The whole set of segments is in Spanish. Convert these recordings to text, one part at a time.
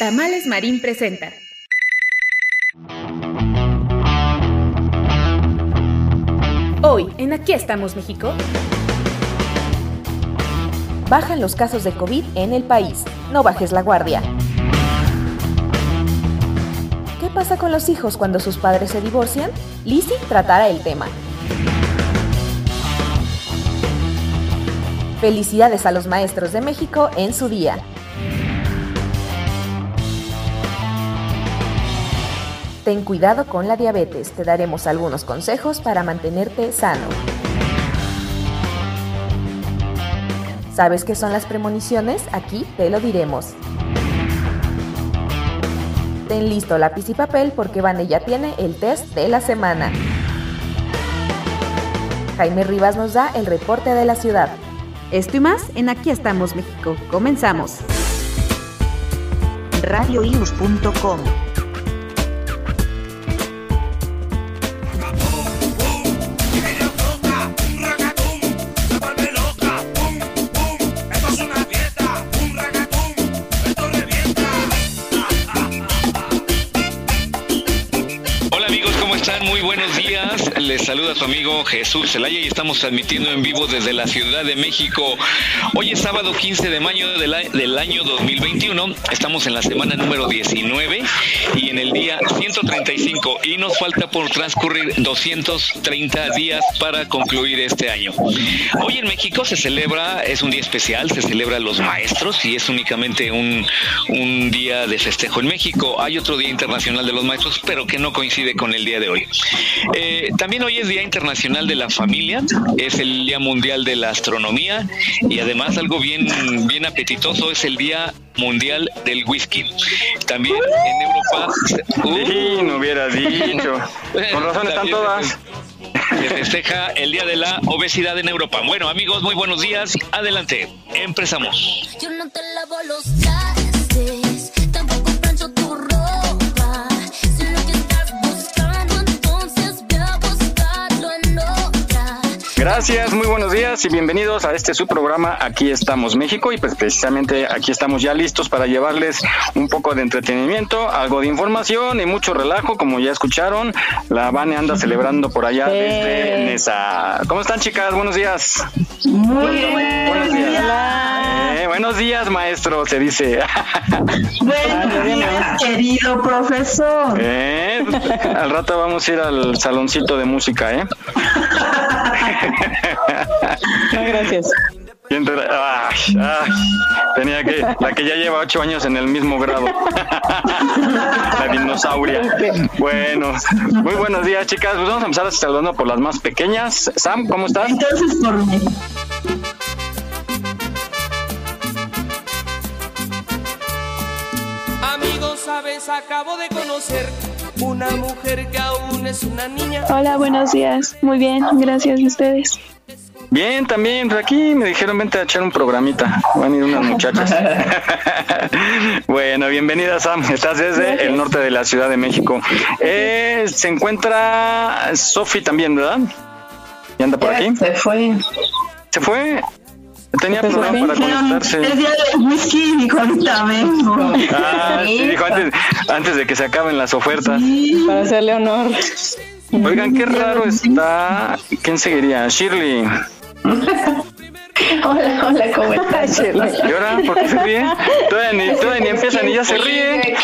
Tamales Marín presenta. Hoy, en Aquí estamos México. Bajan los casos de COVID en el país. No bajes la guardia. ¿Qué pasa con los hijos cuando sus padres se divorcian? Lizzie tratará el tema. Felicidades a los maestros de México en su día. Ten cuidado con la diabetes, te daremos algunos consejos para mantenerte sano. ¿Sabes qué son las premoniciones? Aquí te lo diremos. Ten listo lápiz y papel porque Vane ya tiene el test de la semana. Jaime Rivas nos da el reporte de la ciudad. Esto y más en Aquí estamos México. Comenzamos. radioius.com les saluda su amigo Jesús Zelaya y estamos transmitiendo en vivo desde la Ciudad de México. Hoy es sábado 15 de mayo del, año 2021. Estamos en la semana número 19 y en el día 135 y nos falta por transcurrir 230 días para concluir este año. Hoy en México se celebra, es un día especial, se celebra los maestros y es únicamente un, un día de festejo en México. Hay otro día internacional de los maestros, pero que no coincide con el día de hoy. Eh, también hoy es Día Internacional de la Familia, es el Día Mundial de la Astronomía y además algo bien, bien apetitoso es el Día Mundial del Whisky. También en Europa... Uh, no hubiera dicho. Con razón están todas. Se festeja el Día de la Obesidad en Europa. Bueno, amigos, muy buenos días. Adelante, empezamos. Yo no te lavo los Gracias, muy buenos días y bienvenidos a este su programa Aquí estamos México y pues precisamente aquí estamos ya listos para llevarles un poco de entretenimiento, algo de información y mucho relajo, como ya escucharon. La Vane anda celebrando por allá desde Nesa. ¿Cómo están chicas? Buenos días. Muy bien. Buenos días. Eh, buenos días, maestro, se dice. Buenos días, querido profesor. Eh, al rato vamos a ir al saloncito de música, ¿eh? gracias. tenía que, la que ya lleva ocho años en el mismo grado. la dinosauria. Bueno, muy buenos días, chicas. Pues vamos a empezar saludando por las más pequeñas. Sam, ¿cómo estás? Entonces, por mí. Amigos, sabes, acabo de conocer una mujer que aún es una niña. Hola, buenos días. Muy bien, gracias a ustedes. Bien, también aquí me dijeron vente a echar un programita. Van a ir unas muchachas. bueno, bienvenida Sam. Estás desde el norte de la Ciudad de México. Eh, se encuentra Sofi también, ¿verdad? ¿Y anda por aquí? Se fue. ¿Se fue? Tenía problema para conectarse. El día del whisky ahorita vengo. Ah, sí, dijo antes, antes de que se acaben las ofertas. Para hacerle honor. Oigan, qué raro está. ¿Quién seguiría? Shirley. Hola, hola, ¿cómo estás, Shirley? ¿Y ahora? ¿Por qué se ríe? Todavía ni, todavía ni empiezan y ya se ríe.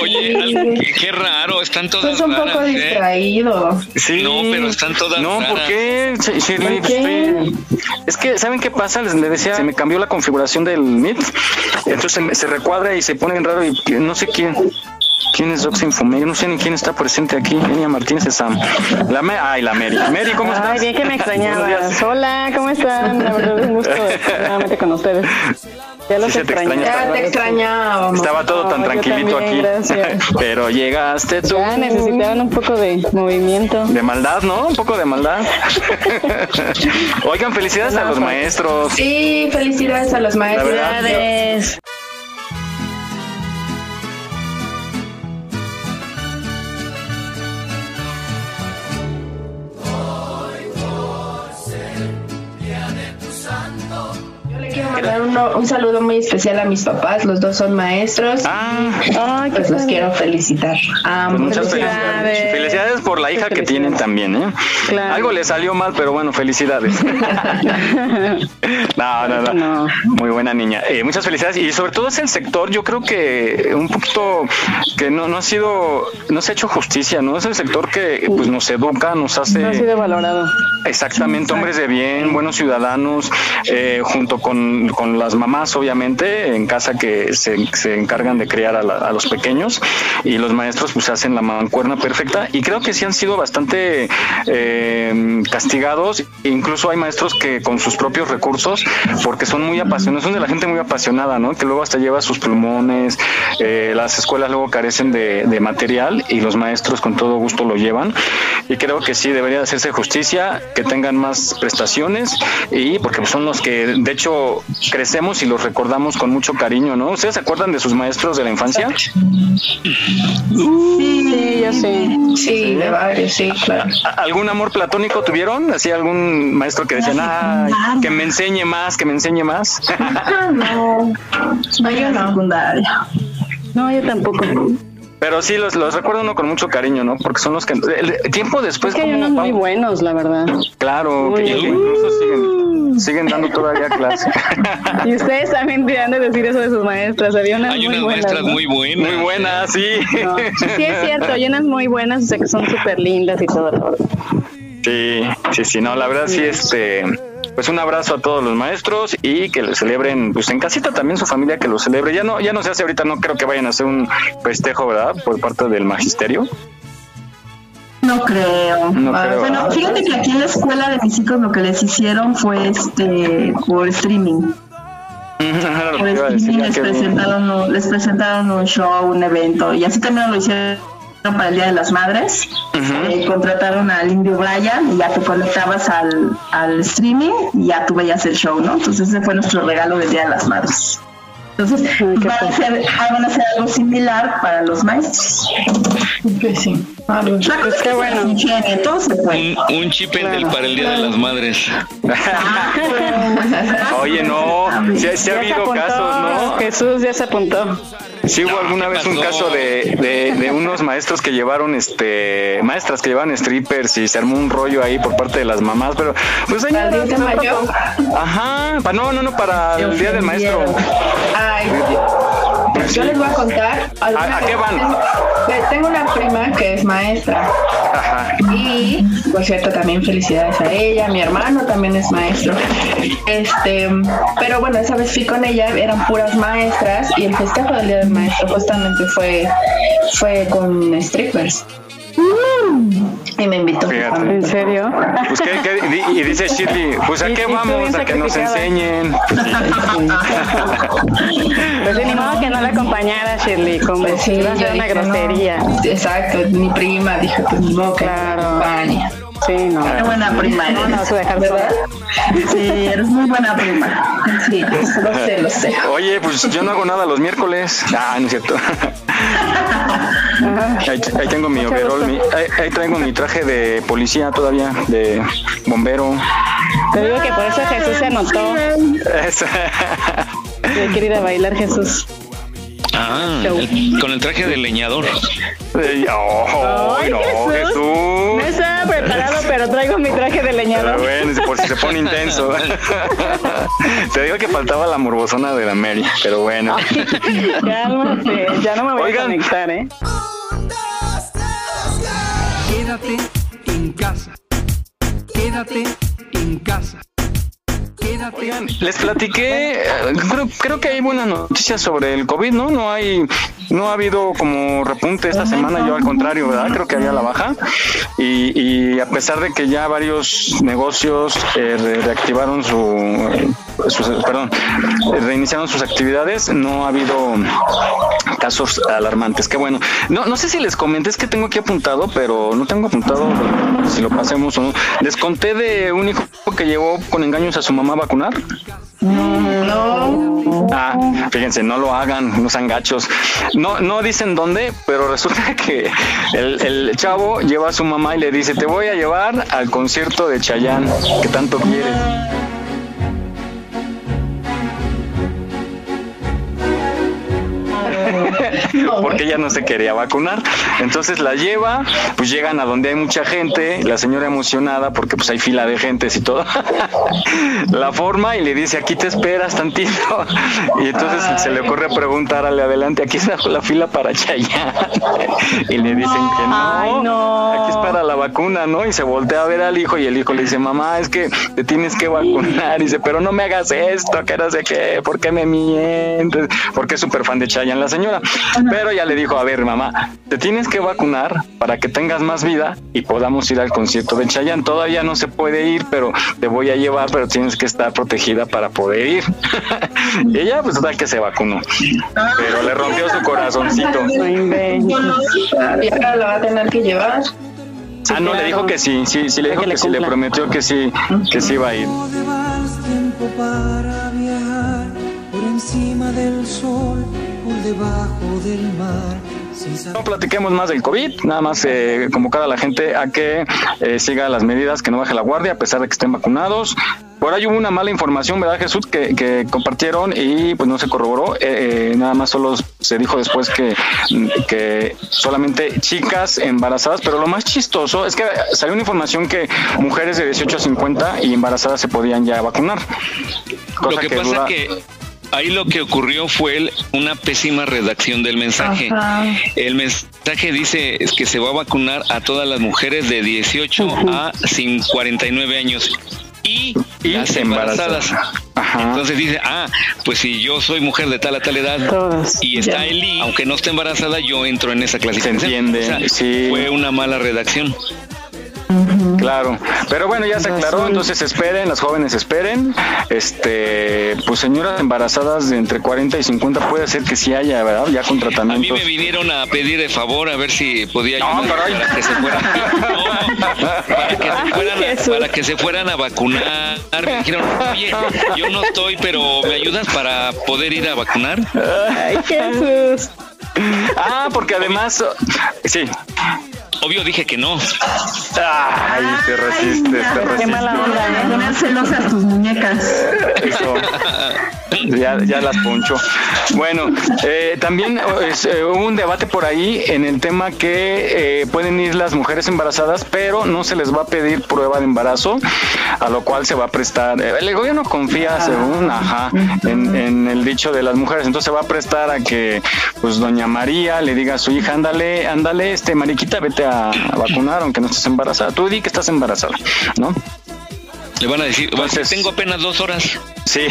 Oye, qué, raro, están todas Estás un poco raras, ¿eh? distraído. Sí. No, pero están todas No, raras. ¿por qué? Shirley, ¿Por qué? Es que, ¿saben qué pasa? Les le decía, se me cambió la configuración del Meet. Entonces se, se recuadra y se pone bien raro y no sé quién. ¿Quién es Doxa Infome? Yo no sé ni quién está presente aquí. Enia Martínez es Sam. La Me- Ay, la Mary. Mary, ¿cómo estás? Ay, bien que me extrañabas. Hola, ¿cómo están? La verdad es un gusto estar nuevamente con ustedes. Ya los Sí extrañaba. extraña. Ya te extrañábamos. Estaba todo tan No, tranquilito también, aquí. gracias. Pero llegaste tú. Ya necesitaban un poco de movimiento. De maldad, ¿no? Un poco de maldad. Oigan, felicidades a los maestros. Sí, felicidades a los maestros. Mandar uno- un saludo muy especial a mis papás. Los dos son maestros. Ah, Ay, qué Pues los quiero felicitar. Pues muchas felicidades. Felicidades. Felicidades por la hija que tienen también, ¿eh? Claro. Algo le salió mal, pero bueno, felicidades. no, no, no, No. Muy buena niña. Eh, muchas felicidades. Y sobre todo es el sector, yo creo que un poquito que no, no ha sido, no se ha hecho justicia, ¿no? Es el sector que pues nos educa, nos hace... No ha sido valorado. Exactamente, hombres de bien, buenos ciudadanos, eh, junto con, con las mamás, obviamente, en casa que se, se encargan de criar a, la- a los pequeños y los maestros pues hacen la mancuerna perfecta y creo que sí han sido bastante eh, castigados, incluso hay maestros que con sus propios recursos, porque son muy apasionados, son de la gente muy apasionada, ¿no? Que luego hasta lleva sus plumones, eh, las escuelas luego carecen de, de material y los maestros con todo gusto lo llevan y creo que sí debería de hacerse justicia, que tengan más prestaciones y porque son los que de hecho crecemos y los recordamos con mucho cariño, ¿no? ¿Ustedes se acuerdan de sus maestros de la infancia? Sí, yo sí. Sí, de varios, sí, claro. ¿A- ¿Algún amor platónico tuvieron? ¿Así algún maestro que decían, ay, que me enseñe más, que me enseñe más? No, no, yo no. secundaria. No, yo tampoco. Pero sí, los, los recuerdo uno con mucho cariño, ¿no? Porque son los que... el- tiempo después... Es que hay unos muy buenos, la verdad. Claro, Muy que bien. incluso siguen, siguen dando todavía clase. Y ustedes también deberían de decir eso de sus maestras. Había unas Hay muy unas buenas. maestras ¿no? muy buenas. Muy buena, sí. No, Sí, es cierto. Hay unas muy buenas, o sea, que son súper lindas y todo. la verdad. Sí, sí, sí, no, la verdad sí, este, pues un abrazo a todos los maestros y que lo celebren, pues en casita también su familia que lo celebre. Ya no, ya no se hace ahorita, no creo que vayan a hacer un festejo, ¿verdad? Por parte del magisterio. No creo. No Ah, creo. Bueno, fíjate que aquí en la escuela de mis hijos lo que les hicieron fue este por streaming. Por streaming les presentaron, un, les presentaron un show, un evento y así también lo hicieron para el Día de las Madres. Eh, contrataron al Indio Bryan y ya te conectabas al, al streaming y ya tú veías el show, ¿no? Entonces ese fue nuestro regalo del Día de las Madres. Entonces van a, hacer, van a hacer algo similar para los maestros. Pues sí. algo. La cosa es qué que bueno. Un, un chip en el- para el Día de las Madres. Oye, no, sí, sí ha Ya se habido apuntó, casos, ¿no? Jesús ya se apuntó. Sí hubo alguna vez un caso de, de, de unos maestros que llevaron, este, maestras que llevaban strippers y se armó un rollo ahí por parte de las mamás, pero pues ¿Para el 10 de mayo? Ajá, pa- no, no, no, para el día del maestro. Ay, yo les voy a contar. ¿A- a qué van? Tengo una prima que es maestra. Ajá. Y, por cierto, también felicidades a ella. Mi hermano también es maestro. Este, pero bueno, esa vez fui con ella, eran puras maestras y el festejo del Día del Maestro justamente fue, fue con strippers. Y me invitó. Fíjate. ¿En serio? Pues ¿qué- y dice Shirley, pues a qué vamos, a que nos enseñen. Pues de ni modo que no la acompañara Shirley, como Pues sí, iba a yo ser una no. grosería. Exacto, mi prima dijo, pues ni modo que Claro. acompañe. Sí, no. Qué buena prima No, no a dejar. Sí, eres muy buena prima. Sí, lo sé, lo sé. Oye, pues yo no hago nada los miércoles. Ah, no es cierto. Ahí, ahí tengo mi overall, mi- ahí, ahí traigo mi traje de policía todavía, de bombero. Te digo que por eso Jesús se anotó. Yo quiero ir a bailar Jesús. Ah, el- con el traje de leñador. Oh, Ay, no, Jesús. No Jesús. Preparado, pero traigo mi traje de Pero leñador. bueno, por si se pone intenso. Te digo que faltaba la morbosona de la Mary, pero bueno. Cálmate, ya no me voy Oigan. a conectar, ¿eh? Quédate en casa. Quédate en casa. Les platiqué, eh, creo, que hay buenas noticias sobre el COVID, ¿no? No hay, no ha habido como repunte esta semana, yo al contrario, ¿verdad? Creo que había la baja. Y, a pesar de que ya varios negocios eh, reactivaron su, sus, perdón, reiniciaron sus actividades, no ha habido casos alarmantes. Qué bueno. No, no sé si les comenté, es que tengo aquí apuntado, pero no tengo apuntado si lo pasemos o no. Les conté de un hijo que llegó con engaños a su mamá vacunar. No. Ah, fíjense, no lo hagan, no sean gachos. No, no dicen dónde, pero resulta que el, el chavo lleva a su mamá y le dice, te voy a llevar al concierto de Chayán que tanto quieres. porque ella no se quería vacunar. Entonces la lleva, pues llegan a donde hay mucha gente, la señora emocionada porque pues hay fila de gentes y todo, la forma y le dice, aquí te esperas tantito. Y entonces se le ocurre preguntarle adelante, aquí está la fila para Chayanne. Y le dicen que no, aquí es para la vacuna, ¿no? Y se voltea a ver al hijo y el hijo le dice, mamá, es que te tienes que vacunar. Y dice, pero no me hagas esto, que no sé qué, ¿por qué me mientes? Porque es súper fan de Chayanne la señora. Pero ya le dijo, a ver, mamá, te tienes que vacunar para que tengas más vida y podamos ir al concierto de Chayanne. Todavía no se puede ir, pero te voy a llevar, pero tienes que estar protegida para poder ir. y ella, pues, total que se vacunó. Pero le rompió su corazoncito. Y ahora la va a tener que llevar. Ah, no, le dijo que sí, sí, sí le dijo que, sí, le prometió que sí, que sí iba a ir. para viajar por encima del sol debajo del mar. No platiquemos más del COVID, nada más eh, convocar a la gente a que eh, siga las medidas, que no baje la guardia a pesar de que estén vacunados. Por ahí hubo una mala información, ¿verdad, Jesús? Que, compartieron y pues no se corroboró. Eh, nada más solo se dijo después que, que solamente chicas embarazadas, pero lo más chistoso es que salió una información que mujeres de 18 a 50 y embarazadas se podían ya vacunar. lo que, pasa que ahí lo que ocurrió fue una pésima redacción del mensaje. El mensaje dice que se va a vacunar a todas las mujeres de 18 a 49 años y, las embarazadas. Entonces dice, ah, pues si yo soy mujer de tal a tal edad y está Eli, aunque no esté embarazada, yo entro en esa clasificación. Fue una mala redacción. Claro, pero bueno, ya se aclaró, entonces esperen, las jóvenes esperen. Este, pues señoras embarazadas de entre 40 y 50 puede ser que sí haya, ¿verdad? Ya con tratamientos. A mí me vinieron a pedir de favor a ver si podía ayudar para que se fueran, para, que se fueran a, vacunar. Me dijeron, oye, yo no estoy, pero ¿me ayudas para poder ir a vacunar? Ay, Jesús. Ah, porque además, sí. Obvio dije que no. Ay, te resistes, te resistes. Qué mala onda, ¿eh? Poner celosas tus muñecas. Eso. Ya, ya las poncho. Bueno, eh, también eh, hubo un debate por ahí en el tema que eh, pueden ir las mujeres embarazadas, pero no se les va a pedir prueba de embarazo, a lo cual se va a prestar. El gobierno confía, según, ajá, en, en el dicho de las mujeres, entonces se va a prestar a que, pues, doña María le diga a su hija, ándale, ándale, este, mariquita, vete a a, vacunar aunque no estés embarazada. Tú di que estás embarazada, ¿no? Le van a decir, tengo apenas dos horas. Sí,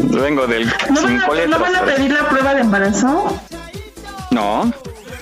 Vengo del ¿No van, a, ¿No van a pedir la prueba de embarazo? No.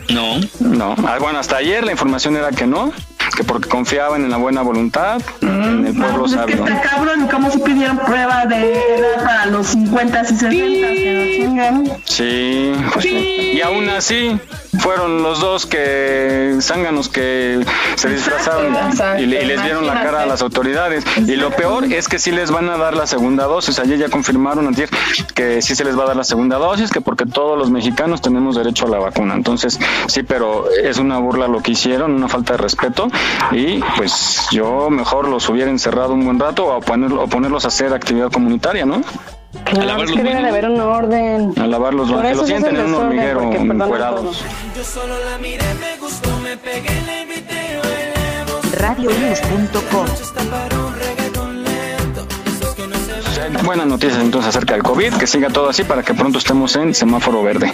No. No. Ah, bueno, hasta ayer la información era que no que porque confiaban en la buena voluntad en el pueblo pues sabio. Es que está cabrón, ¿cómo se pidieron prueba de edad para los 50 y 60? Sí, pues sí. Y aún así, fueron los dos que zánganos que se disfrazaron y, les dieron la cara a las autoridades. Y lo peor es que sí les van a dar la segunda dosis. Ayer ya confirmaron ayer que sí se les va a dar la segunda dosis, que porque todos los mexicanos tenemos derecho a la vacuna. Entonces, sí, pero es una burla lo que hicieron, una falta de respeto. Y pues yo mejor los hubiera encerrado un buen rato o, o ponerlos a hacer actividad comunitaria, ¿no? Claro, es que debe de haber un orden. A lavar los baños. Que lo sienten en un hormiguero encuerados. Yo solo la miré, me gustó, me pegué, le invité, Radionews.com Buenas noticias entonces acerca del COVID, que siga todo así para que pronto estemos en semáforo verde.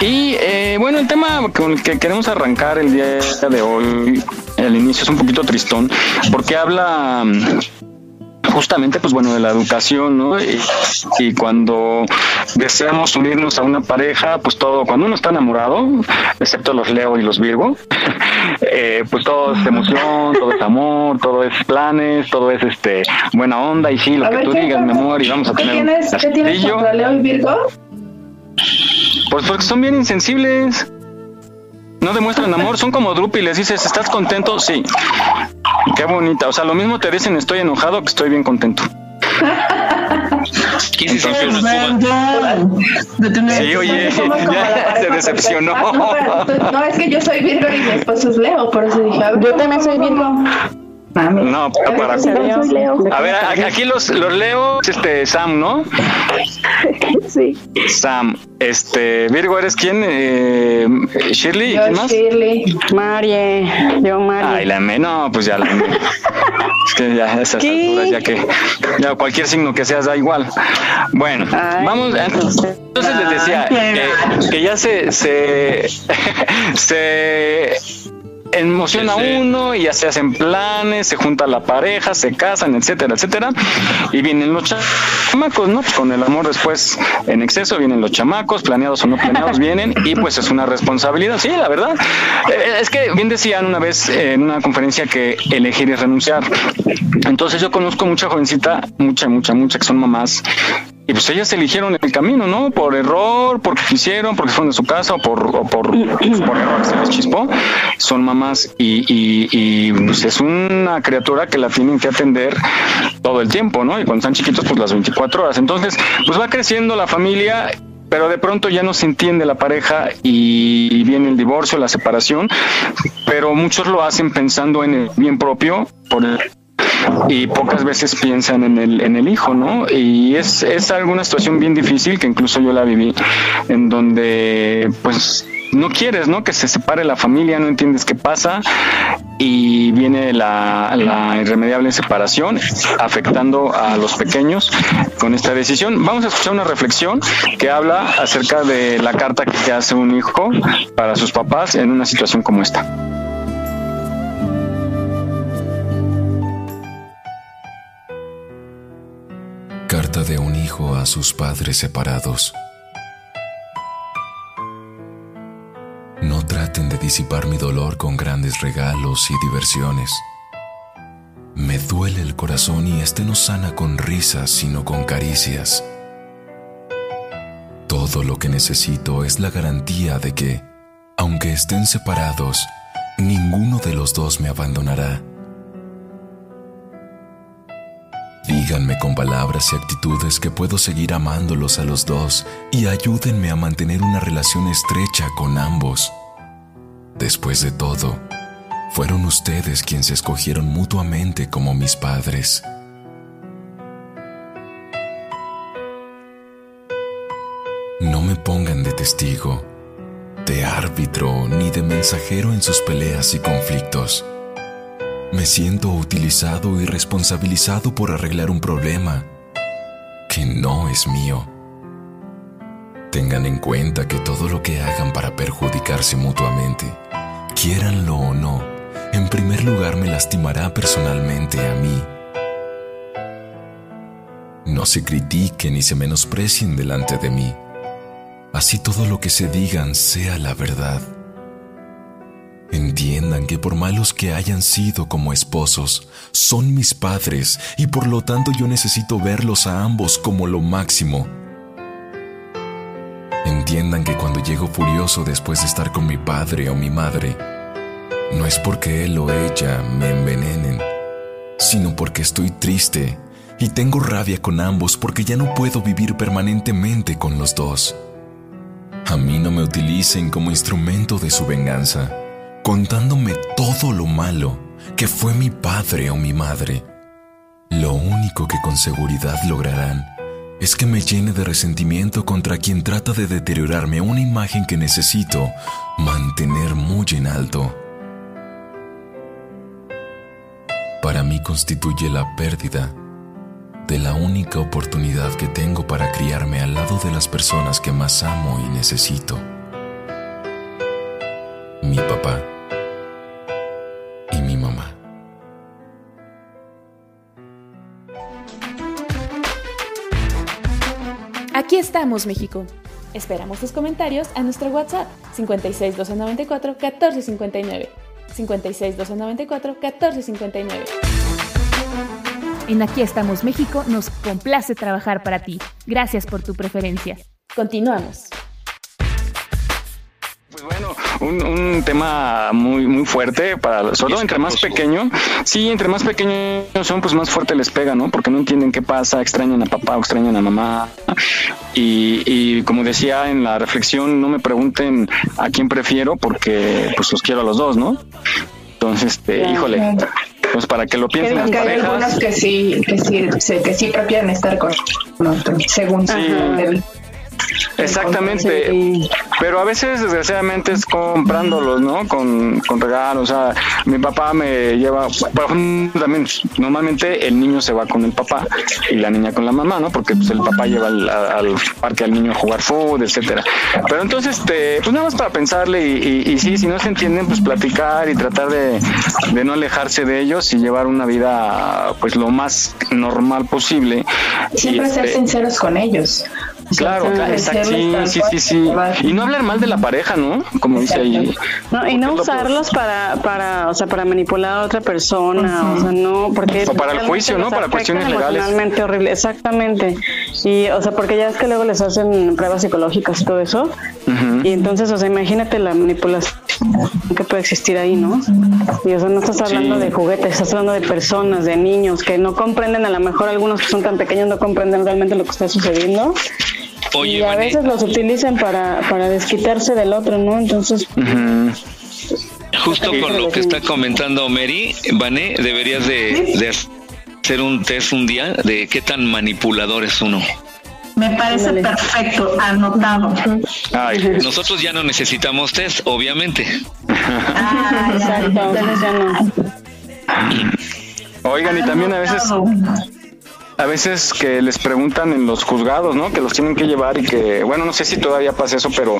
Y eh, bueno, el tema con el que queremos arrancar el día de hoy, el inicio es un poquito tristón, porque habla justamente, pues bueno, de la educación, ¿no? Y, cuando deseamos unirnos a una pareja, pues todo, cuando uno está enamorado, excepto los Leo y los Virgo, eh, pues todo es emoción, todo es amor, todo es planes, todo es este buena onda y sí, lo que tú digas, mi amor, y vamos a tener tienes, ¿Qué tienes contra Leo y Virgo? Pues porque son bien insensibles. No demuestran amor, son como les Dices, ¿estás contento? Sí. Qué bonita. O sea, lo mismo te dicen, estoy enojado, que estoy bien contento. ¿Quién se Sí, oye, ya se decepcionó. No, es que yo soy Virgo y mi esposo es Leo, por eso dije, yo también soy Virgo. No, para, A ver, aquí los, los leo, este, Sam, ¿no? Sí. Sam, este, Virgo, ¿eres quién? Eh, Shirley, ¿quién más? Shirley. Marie, yo Marie. Ay, la me, no, pues ya la me. es que ya a esas alturas, ya que ya cualquier signo que seas da igual. Bueno, vamos, entonces, entonces les decía que, que ya se, se, se emociona uno y ya se hacen planes, se junta la pareja, se casan, etcétera, etcétera. Y vienen los chamacos, ¿no? Con el amor después en exceso vienen los chamacos, planeados o no planeados vienen y pues es una responsabilidad, sí, la verdad. Eh, es que bien decían una vez en una conferencia que elegir es renunciar. Entonces yo conozco mucha jovencita, mucha, mucha, mucha, que son mamás y pues ellas eligieron el camino, ¿no? Por error, porque quisieron, porque fueron de su casa o por, o por, pues, por error se les chispó. Son mamás y, y, pues es una criatura que la tienen que atender todo el tiempo, ¿no? Y cuando están chiquitos, pues las 24 horas. Entonces, pues va creciendo la familia pero de pronto ya no se entiende la pareja y viene el divorcio, la separación, pero muchos lo hacen pensando en el bien propio, por el y pocas veces piensan en el, en el hijo, ¿no? Y es, es alguna situación bien difícil que incluso yo la viví, en donde pues no quieres, ¿no? Que se separe la familia, no entiendes qué pasa y viene la, la, irremediable separación afectando a los pequeños con esta decisión. Vamos a escuchar una reflexión que habla acerca de la carta que hace un hijo para sus papás en una situación como esta. Hijo a sus padres separados. No traten de disipar mi dolor con grandes regalos y diversiones. Me duele el corazón y este no sana con risas, sino con caricias. Todo lo que necesito es la garantía de que, aunque estén separados, ninguno de los dos me abandonará Díganme con palabras y actitudes que puedo seguir amándolos a los dos y ayúdenme a mantener una relación estrecha con ambos. Después de todo, fueron ustedes quienes se escogieron mutuamente como mis padres. No me pongan de testigo, de árbitro ni de mensajero en sus peleas y conflictos. Me siento utilizado y responsabilizado por arreglar un problema que no es mío. Tengan en cuenta que todo lo que hagan para perjudicarse mutuamente, quieranlo o no, en primer lugar me lastimará personalmente a mí. No se critiquen ni se menosprecien delante de mí. Así todo lo que se digan sea la verdad. Entiendan que por malos que hayan sido como esposos, son mis padres y por lo tanto yo necesito verlos a ambos como lo máximo. Entiendan que cuando llego furioso después de estar con mi padre o mi madre, no es porque él o ella me envenenen, sino porque estoy triste y tengo rabia con ambos porque ya no puedo vivir permanentemente con los dos. A mí no me utilicen como instrumento de su venganza contándome todo lo malo que fue mi padre o mi madre. Lo único que con seguridad lograrán es que me llene de resentimiento contra quien trata de deteriorarme una imagen que necesito mantener muy en alto. Para mí constituye la pérdida de la única oportunidad que tengo para criarme al lado de las personas que más amo y necesito mi papá Aquí estamos, México. Esperamos tus comentarios a nuestro WhatsApp 56 294 1459. 56 294 1459. En Aquí estamos, México, nos complace trabajar para ti. Gracias por tu preferencia. Continuamos. Un, un, tema muy muy fuerte para sobre todo entre más pequeño. Sí entre más pequeños son pues más fuerte les pega no porque no entienden qué pasa extrañan a papá o extrañan a mamá. Y, y como decía en la reflexión no me pregunten a quién prefiero porque pues los quiero a los dos no entonces este híjole pues para que lo piensen las parejas. Hay algunos que sí, que sí, que sí prefieren estar con otro, según sí. Exactamente, pero a veces desgraciadamente es comprándolos, ¿no? Con, con regalos, o sea, mi papá me lleva, también normalmente el niño se va con el papá y la niña con la mamá, ¿no? Porque pues, el papá lleva al, al parque al niño a jugar fútbol, etcétera. Pero entonces, este, pues nada más para pensarle y, y, y, sí, si no se entienden, pues platicar y tratar de, de no alejarse de ellos y llevar una vida pues lo más normal posible. Siempre y, ser este, sinceros con ellos. Claro, claro, exacto. Sí, sí, sí, sí. Y no hablar mal de la pareja, ¿no? Como dice ahí. No, y no usarlos para, para, o sea, para manipular a otra persona, uh -huh. o sea, no, porque... O para el juicio, ¿no? Para cuestiones legales. Emocionalmente horrible, exactamente. Y, o sea, porque ya es que luego les hacen pruebas psicológicas y todo eso. Uh -huh. Y entonces, o sea, imagínate la manipulación que puede existir ahí, ¿no? Y o sea, no estás hablando sí. de juguetes, estás hablando de personas, de niños que no comprenden, a lo mejor algunos que son tan pequeños no comprenden realmente lo que está sucediendo. Oye, y a veces los utilizan para, para desquitarse del otro, ¿no? Entonces... Uh -huh. Justo con lo que está comentando Mary, Vané, deberías de, de hacer un test un día de qué tan manipulador es uno. Me parece perfecto, anotado. Ay, nosotros ya no necesitamos test, obviamente. Ah, exacto, ya no. Oigan, y también a veces a veces que les preguntan en los juzgados, ¿no? Que los tienen que llevar y que, bueno, no sé si todavía pasa eso, pero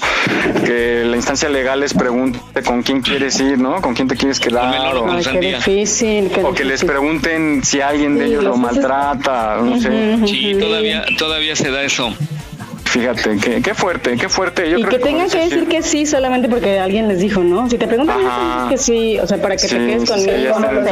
que la instancia legal les pregunte con quién quieres ir, ¿no? Con quién te quieres quedar. O, Ay, qué difícil, qué o que difícil. les pregunten si alguien de Sí, ellos lo maltrata, no sé. Sí, todavía, todavía se da eso. Fíjate, qué, qué fuerte, qué fuerte. Yo y creo que tengan que decir que sí solamente porque alguien les dijo, ¿no? Si te preguntan Ajá. que sí, o sea, para que Sí, te quedes sí, conmigo, no te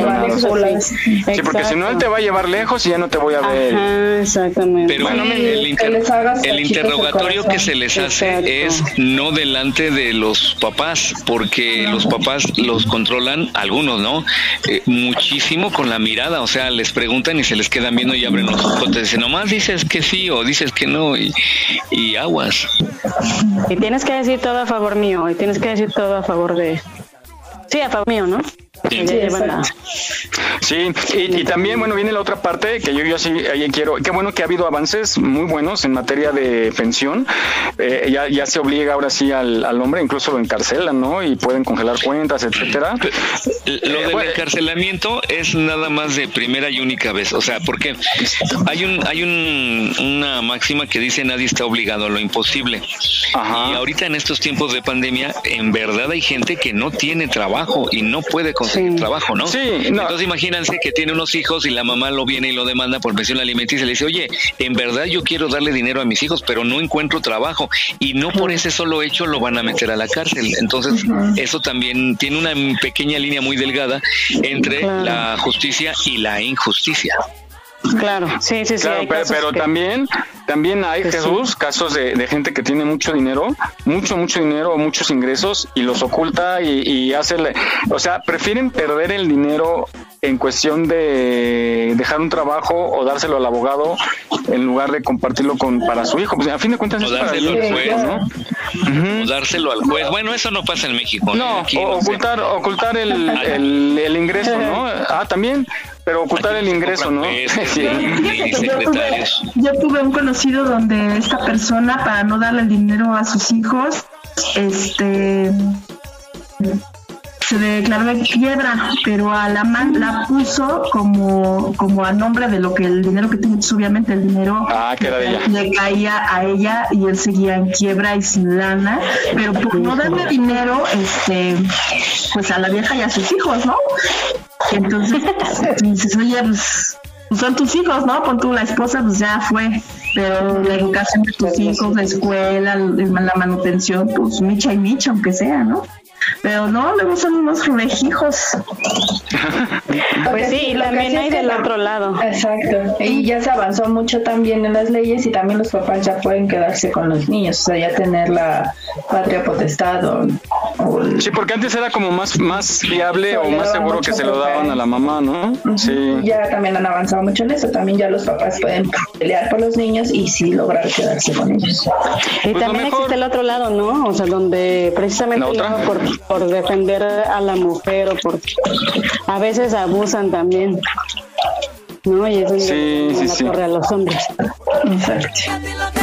así. Sí, porque si no él te va a llevar lejos y ya no te voy a ver. Ajá, exactamente. Pero Bueno, el, el inter- que les hagas el interrogatorio que se les hace Exacto. es no delante de los papás, porque los papás los controlan, algunos, ¿no? Eh, muchísimo con la mirada, o sea, les preguntan y se les quedan viendo y abren los ojos. Te dicen, nomás dices que sí o dices que no y, y aguas. Y tienes que decir todo a favor mío, y tienes que decir todo a favor de... Sí, a favor mío, ¿no? Sí. Y, y también, bueno, viene la otra parte que yo, yo sí ahí quiero. Qué bueno que ha habido avances muy buenos en materia de pensión. Eh, ya, ya se obliga ahora sí al, al hombre, incluso lo encarcelan, ¿no? Y pueden congelar cuentas, etcétera. Lo del bueno. encarcelamiento es nada más de primera y única vez, o sea, porque hay un hay un, una máxima que dice nadie está obligado a lo imposible. Ajá. Y ahorita en estos tiempos de pandemia, en verdad hay gente que no tiene trabajo y no puede conseguir Sí. trabajo, ¿no? Sí, no. Entonces imagínense que tiene unos hijos y la mamá lo viene y lo demanda por pensión alimenticia y le dice, oye, en verdad yo quiero darle dinero a mis hijos, pero no encuentro trabajo y no por ese solo hecho lo van a meter a la cárcel. Entonces eso también tiene una pequeña línea muy delgada entre Claro. la justicia y la injusticia. Claro, sí, sí, sí. Claro, pero, pero que- también, también hay, que sí. Jesús, casos de, de gente que tiene mucho dinero, mucho, mucho dinero, muchos ingresos y los oculta y, y hace, o sea, prefieren perder el dinero en cuestión de dejar un trabajo o dárselo al abogado en lugar de compartirlo con para su hijo. Pues a fin de cuentas O es para dárselo el al juez, ¿no? O dárselo al juez. Bueno, eso no pasa en México. No, Aquí o- no sé. ocultar, ocultar el, el, el ingreso, ¿no? Ah, también, pero ocultar el ingreso, ¿no? Sí. Yo tuve, yo tuve un conocido donde esta persona, para no darle el dinero a sus hijos, este se declaró en quiebra, pero a la man la puso como, como a nombre de lo que el dinero que tiene, obviamente el dinero Ah, que de le caía a ella y él seguía en quiebra y sin lana, pero por no darle dinero, este, pues a la vieja y a sus hijos, ¿no? Entonces dices, oye, pues, pues son tus hijos, ¿no? Pon tú la esposa, pues ya fue. pero la educación de tus hijos, la escuela, la manutención, pues micha y micha, aunque sea, ¿no? Pero no, luego son unos revejijos. pues sí, también hay del otro lado. Exacto. Y ya se avanzó mucho también en las leyes y también los papás ya pueden quedarse con los niños, o sea, ya tener la patria potestad o, Sí, porque antes era como más más viable o más seguro que se lo daban a la mamá, ¿no? Sí. Ya también han avanzado mucho en eso, también ya los papás pueden pelear por los niños y sí lograr quedarse con ellos. Y pues también existe el otro lado, ¿no? O sea, donde precisamente por por defender a la mujer o por a veces abusan también no y eso sí, sí, sí. a los hombres Exacto.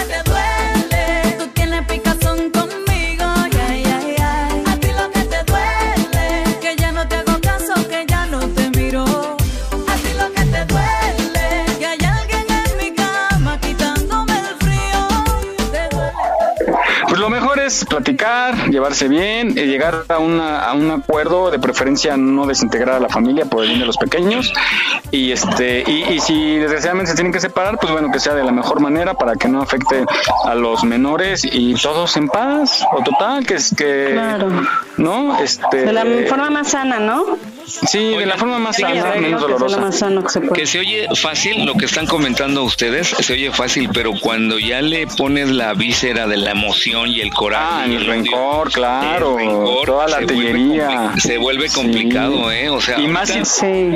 Platicar, llevarse bien, eh, llegar a, una, a un acuerdo, de preferencia no desintegrar a la familia por el bien de los pequeños. Y este y, si desgraciadamente se tienen que separar, pues bueno, que sea de la mejor manera para que no afecte a los menores y todos en paz, o total, que es que. Claro. ¿No? Este, de la forma más sana, ¿no? Sí, de la forma más sana, menos dolorosa. Que, se oye fácil, lo que están comentando ustedes, se oye fácil, pero cuando ya le pones la víscera de la emoción y el coraje. Ah, el, rencor, claro. toda la artillería. se vuelve complicado, ¿eh? O sea, y más sí.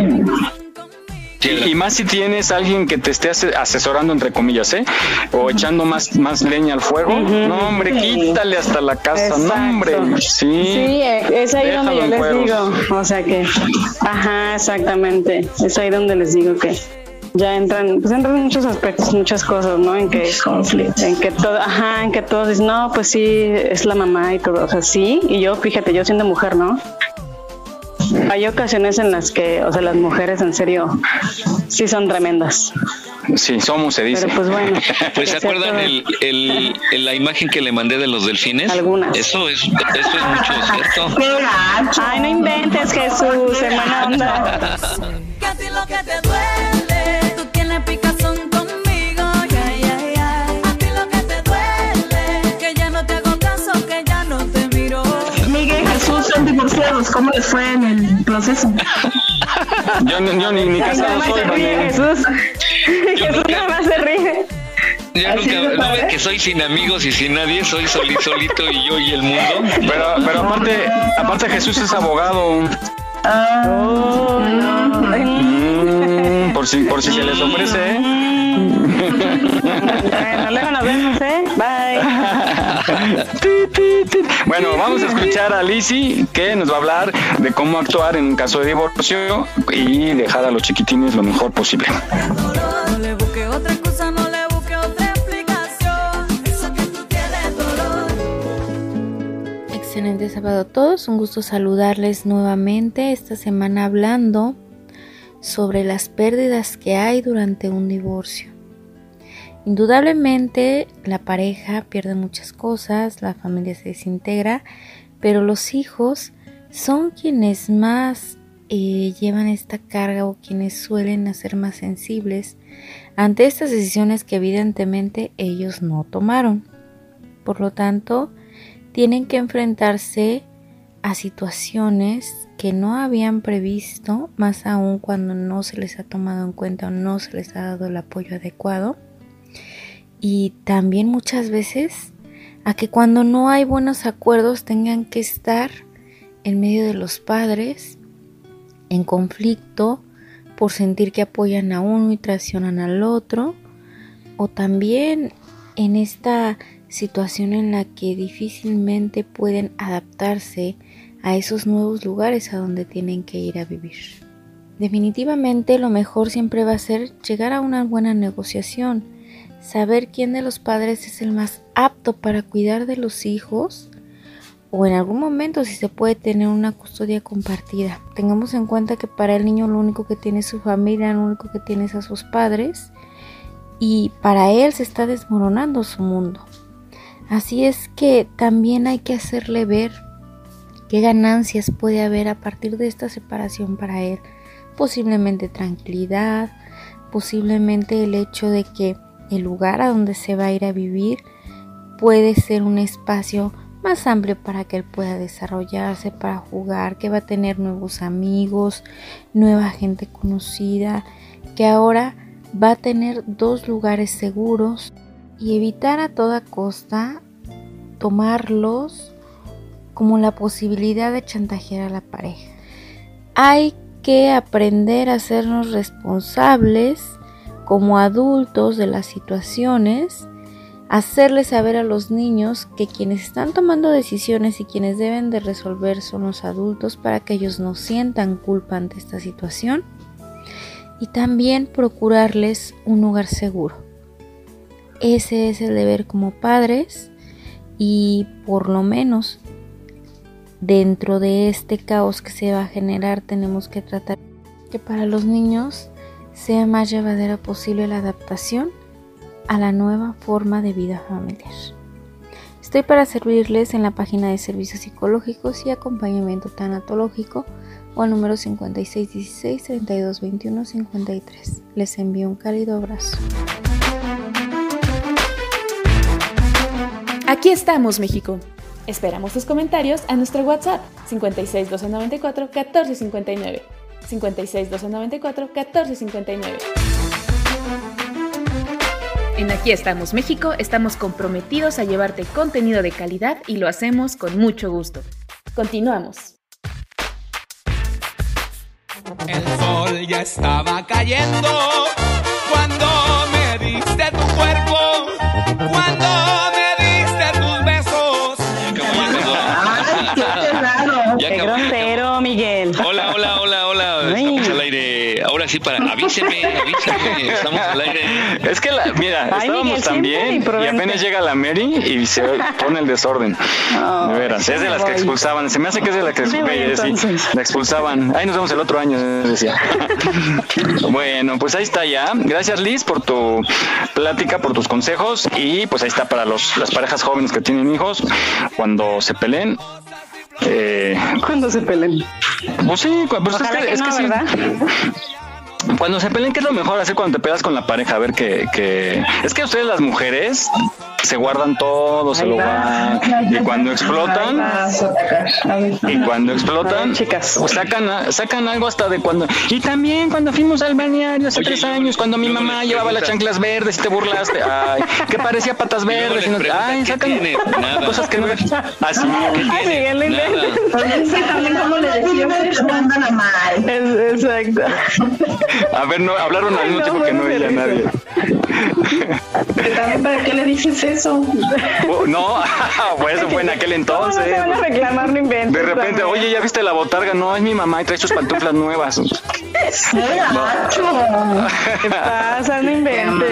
Y, más si tienes alguien que te esté asesorando, entre comillas, ¿eh? O echando más, más leña al fuego. No, hombre, quítale hasta la casa. No, hombre. Sí. Sí, es ahí donde yo les digo. O sea que, ajá, exactamente. Es ahí donde les digo que ya entran, pues entran muchos aspectos, muchas cosas, ¿no? En que en que todo, ajá, en que todos dicen, no, pues sí, es la mamá y todo, o sea, sí, y yo, fíjate, yo siendo mujer, ¿no? Hay ocasiones en las que, o sea, las mujeres en serio sí son tremendas. Sí, somos, se dice. Pero pues bueno. Pues se acuerdan el, el, la imagen que le mandé de los delfines. Algunas. Eso es, eso es mucho cierto. Ay, no inventes, Jesús, semana onda. ¿cómo les fue en el proceso? yo, yo ni, ni casado soy, Jesús. Jesús nada más se ríe. Yo nunca, no ves que soy sin amigos y sin nadie, soy solito, solito y yo y el mundo. Pero, pero aparte, aparte Jesús es abogado. Ah, oh, mm, por si, por si se les ofrece. ¿eh? bueno, luego nos vemos, ¿eh? Bye. bueno, vamos a escuchar a Lizzie que nos va a hablar de cómo actuar en un caso de divorcio y dejar a los chiquitines lo mejor posible. Excelente sábado a todos, un gusto saludarles nuevamente esta semana hablando sobre las pérdidas que hay durante un divorcio. Indudablemente la pareja pierde muchas cosas, la familia se desintegra, pero los hijos son quienes más eh, llevan esta carga o quienes suelen ser más sensibles ante estas decisiones que evidentemente ellos no tomaron. Por lo tanto, tienen que enfrentarse a situaciones que no habían previsto, más aún cuando no se les ha tomado en cuenta o no se les ha dado el apoyo adecuado. Y también muchas veces a que cuando no hay buenos acuerdos tengan que estar en medio de los padres en conflicto por sentir que apoyan a uno y traicionan al otro, o también en esta situación en la que difícilmente pueden adaptarse a esos nuevos lugares a donde tienen que ir a vivir. Definitivamente lo mejor siempre va a ser llegar a una buena negociación, saber quién de los padres es el más apto para cuidar de los hijos o en algún momento si se puede tener una custodia compartida. Tengamos en cuenta que para el niño lo único que tiene es su familia, lo único que tiene es a sus padres y para él se está desmoronando su mundo. Así es que también hay que hacerle ver qué ganancias puede haber a partir de esta separación para él. Posiblemente tranquilidad, posiblemente el hecho de que el lugar a donde se va a ir a vivir puede ser un espacio más amplio para que él pueda desarrollarse, para jugar, que va a tener nuevos amigos, nueva gente conocida, que ahora va a tener dos lugares seguros y evitar a toda costa tomarlos como la posibilidad de chantajear a la pareja. Hay que aprender a hacernos responsables como adultos de las situaciones hacerles saber a los niños que quienes están tomando decisiones y quienes deben de resolver son los adultos para que ellos no sientan culpa ante esta situación y también procurarles un lugar seguro. Ese es el deber como padres y por lo menos dentro de este caos que se va a generar tenemos que tratar que para los niños sea más llevadera posible la adaptación a la nueva forma de vida familiar. Estoy para servirles en la página de servicios psicológicos y acompañamiento tanatológico o al número 5616 3221 53. Les envío un cálido abrazo. Aquí estamos, México. Esperamos tus comentarios a nuestro WhatsApp 56 294 1459. 56 294 1459. En Aquí estamos México estamos comprometidos a llevarte contenido de calidad y lo hacemos con mucho gusto. Continuamos. El sol ya estaba cayendo cuando me diste tu cuerpo, cuando para. Avíseme, avíseme. Estamos al aire. Es que, la, mira, Ay, estábamos también y apenas llega la Mary y se pone el desorden. de veras, es de las que expulsaban. Se me hace que es de las que entonces. la expulsaban. Ahí nos vemos el otro año, decía. bueno, pues ahí está ya. Gracias, Liz, por tu plática, por tus consejos. Y pues ahí está para los, las parejas jóvenes que tienen hijos. Cuando se peleen, eh, Cuando se peleen. pues sí, pues es que, que es no, que sí. Cuando se peleen, ¿qué es lo mejor hacer cuando te peleas con la pareja? A ver que, que... Es que ustedes las mujeres se guardan todo, se lo van. Y cuando explotan, y cuando explotan, chicas. pues sacan, a- sacan algo hasta de cuando... Y también cuando fuimos al balneario hace Oye, tres años, cuando mi mamá llevaba las chanclas verdes y te burlaste. Ay, que parecía patas verdes. les y no- pregunta, ay, ¿qué sacan cosas que no... Así. Andan a mal. Exacto. A ver, no, hablaron al mismo no, tiempo que no oía me nadie. También, ¿para qué le dices eso? Oh, No, pues eso fue en aquel ¿Cómo no entonces. te van a reclamar, no inventes. De repente, también. oye, ¿ya viste la botarga? No, es mi mamá y trae sus pantuflas nuevas. ¡Qué gacho! ¿Qué pasa? No inventes.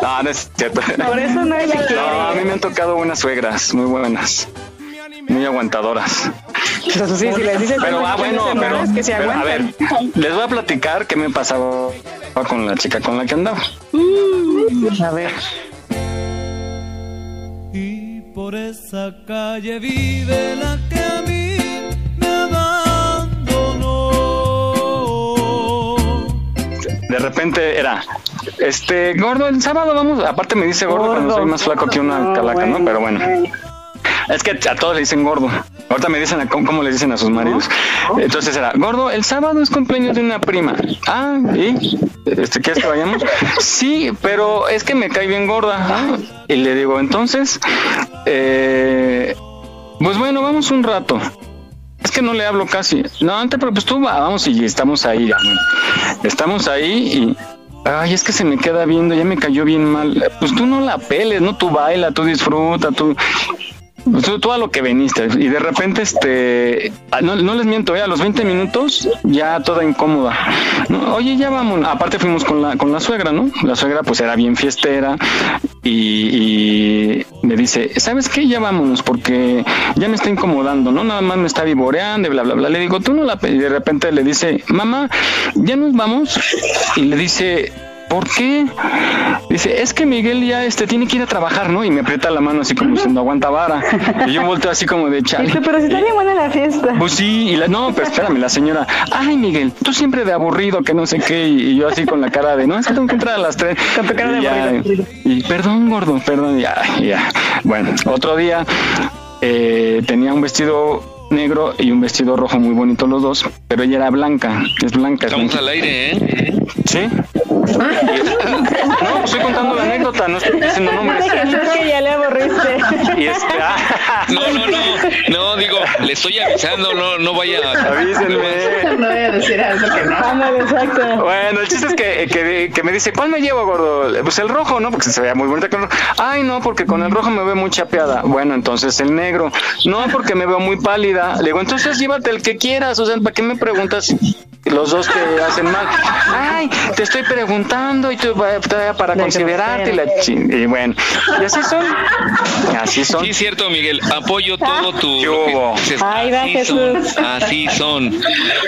No, no es cierto. Por eso nadie se quiere. No, a mí me han tocado buenas suegras, muy buenas. Muy aguantadoras. Pues eso sí, si les dices Pero, ah, no bueno, pero, que se pero, a ver, les voy a platicar qué me pasaba con la chica con la que andaba. A ver. Y por esa calle vive la que a mí me abandonó. De repente era, este, gordo, el sábado vamos, aparte me dice gordo, cuando Gordo. soy más flaco que una No, calaca, ¿no? Pero bueno. Es que a todos le dicen gordo. Ahorita me dicen a cómo, cómo le dicen a sus maridos. Entonces era, gordo, el sábado es cumpleaños de una prima. Ah, ¿y? Este, ¿Quieres que vayamos? Sí, pero es que me cae bien gorda. Ah, Y le digo, entonces, eh, pues bueno, vamos un rato. Es que no le hablo casi. No, no te preocupes, tú va, vamos y estamos ahí. Estamos ahí y... Ay, es que se me queda viendo, ya me cayó bien mal. Pues tú no la peles, ¿no? Tú baila, tú disfruta, tú... A lo que veniste y de repente este ah, no, no les miento eh, a los 20 minutos ya toda incómoda. Oye ya vamos aparte fuimos con la con la suegra no la suegra pues era bien fiestera y, y me dice sabes qué ya vámonos porque ya me está incomodando no nada más me está vivoreando y bla bla bla. Le digo tú no la pe-". y de repente le dice mamá ya nos vamos. Y le dice ¿por qué? Dice, es que Miguel ya este tiene que ir a trabajar, ¿no? Y me aprieta la mano así como diciendo, aguanta vara. Y yo volteo así como de chale. Dice, pero si está bien buena la fiesta. Pues sí, y la, no, pero espérame, la señora, ay Miguel, tú siempre de aburrido, que no sé qué, y, y yo así con la cara de, no, es que tengo que entrar a las tres. Con tu cara Y de ya, aburrido. Y perdón, gordo, perdón, ya, ya. Bueno, otro día eh, tenía un vestido negro y un vestido rojo muy bonito los dos, pero ella era blanca, es blanca. es Estamos blanca. al aire, ¿eh? ¿Sí? No, estoy contando la anécdota, no estoy diciendo nombres. Es que ya le aburriste. Y este, ah, No, no, no. No, digo, le estoy avisando, no, no vaya a... avísenme. No voy a decir algo que no. Ándale, exacto. Bueno, el chiste es que, que, que me dice, ¿cuál me llevo, gordo? Pues el rojo, ¿no? Porque se veía muy bonita con el rojo. Ay, no, porque con el rojo me veo muy chapeada. Bueno, entonces el negro. No, porque me veo muy pálida. Le digo, entonces llévate el que quieras. O sea, ¿para qué me preguntas? Los dos te hacen mal. Ay, te estoy preguntando y tú todavía para De considerarte. Y, la chin- y bueno, y así son. Así son. Sí, cierto, Miguel. Apoyo todo tu. ¿Qué lo que dices. Ahí va Jesús. son, así son.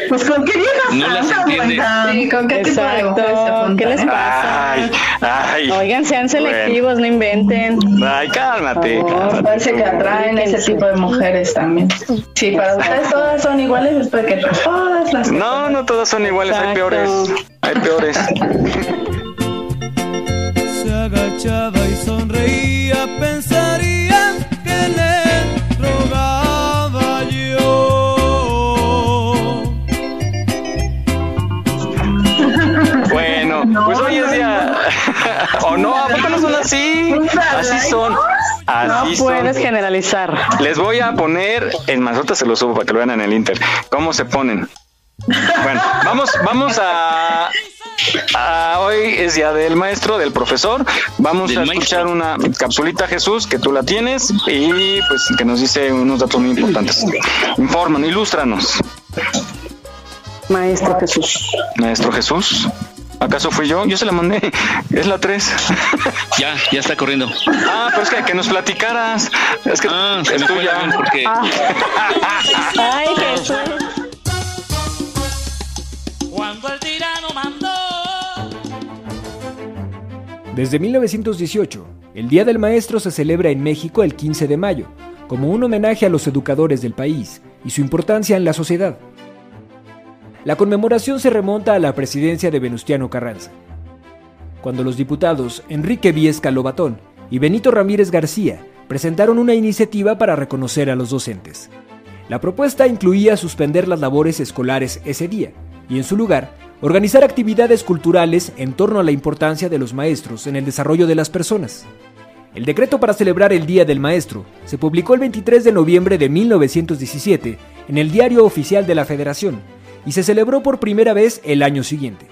Pues con qué viejas No las andan, entiende. oigan? Sí, ¿con qué tipo de mujeres Exacto. ¿Qué les eh? pasa? Ay, ay. Oigan, sean Bueno. selectivos, no inventen. Ay, cálmate. Cálmate. Parece que atraen ese tipo de mujeres también. Si para ustedes todas son iguales, es porque todas las No, no todas son iguales, hay peores. Hay peores. Se agachaba y sonreía, pensaría que le rogaba yo. Bueno, pues hoy es día. ¿O no? ¿A poco no son así? Así son. No Así son. puedes generalizar. Les voy a poner, en más ahorita se lo subo para que lo vean en el Inter, cómo se ponen. Bueno, vamos, vamos a, a- hoy es día del maestro, del profesor. Vamos Del a maestro. escuchar una capsulita, Jesús, que tú la tienes y pues que nos dice unos datos muy importantes. Informan, ilústranos, Maestro Jesús. maestro Jesús. ¿Acaso fui yo? Yo se la mandé. Es la 3. Ya, ya está corriendo. Ah, pero es que, que nos platicaras. Es que Ah, es tuya. porque... Ay, Jesús. Desde 1918, el Día del Maestro se celebra en México el 15 de mayo, como un homenaje a los educadores del país y su importancia en la sociedad. La conmemoración se remonta a la presidencia de Venustiano Carranza, cuando los diputados Enrique Viesca Lobatón y Benito Ramírez García presentaron una iniciativa para reconocer a los docentes. La propuesta incluía suspender las labores escolares ese día y, en su lugar, organizar actividades culturales en torno a la importancia de los maestros en el desarrollo de las personas. El decreto para celebrar el Día del Maestro se publicó el 23 de noviembre de 1917 en el Diario Oficial de la Federación y se celebró por primera vez el año siguiente.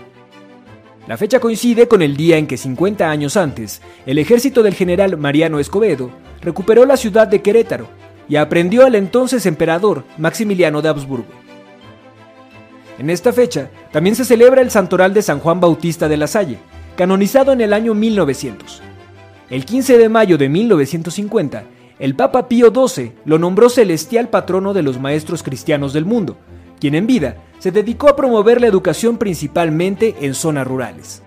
La fecha coincide con el día en que 50 años antes, el ejército del general Mariano Escobedo recuperó la ciudad de Querétaro y aprendió al entonces emperador Maximiliano de Habsburgo. En esta fecha también se celebra el santoral de San Juan Bautista de la Salle, canonizado en el año 1900. El 15 de mayo de 1950, el Papa Pío XII lo nombró celestial patrono de los maestros cristianos del mundo, quien en vida se dedicó a promover la educación principalmente en zonas rurales.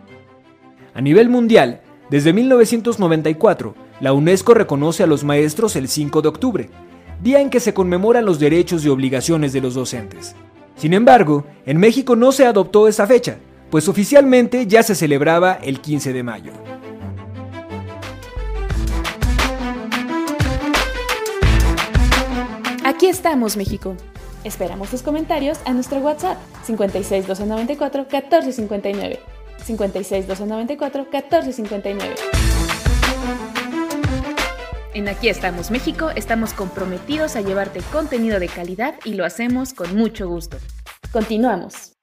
A nivel mundial, desde 1994, la UNESCO reconoce a los maestros el 5 de octubre, día en que se conmemoran los derechos y obligaciones de los docentes. Sin embargo, en México no se adoptó esa fecha, pues oficialmente ya se celebraba el 15 de mayo. Aquí estamos, México. Esperamos tus comentarios a nuestro WhatsApp 56 294 1459. 56 294 1459. En Aquí estamos, México, estamos comprometidos a llevarte contenido de calidad y lo hacemos con mucho gusto. Continuamos.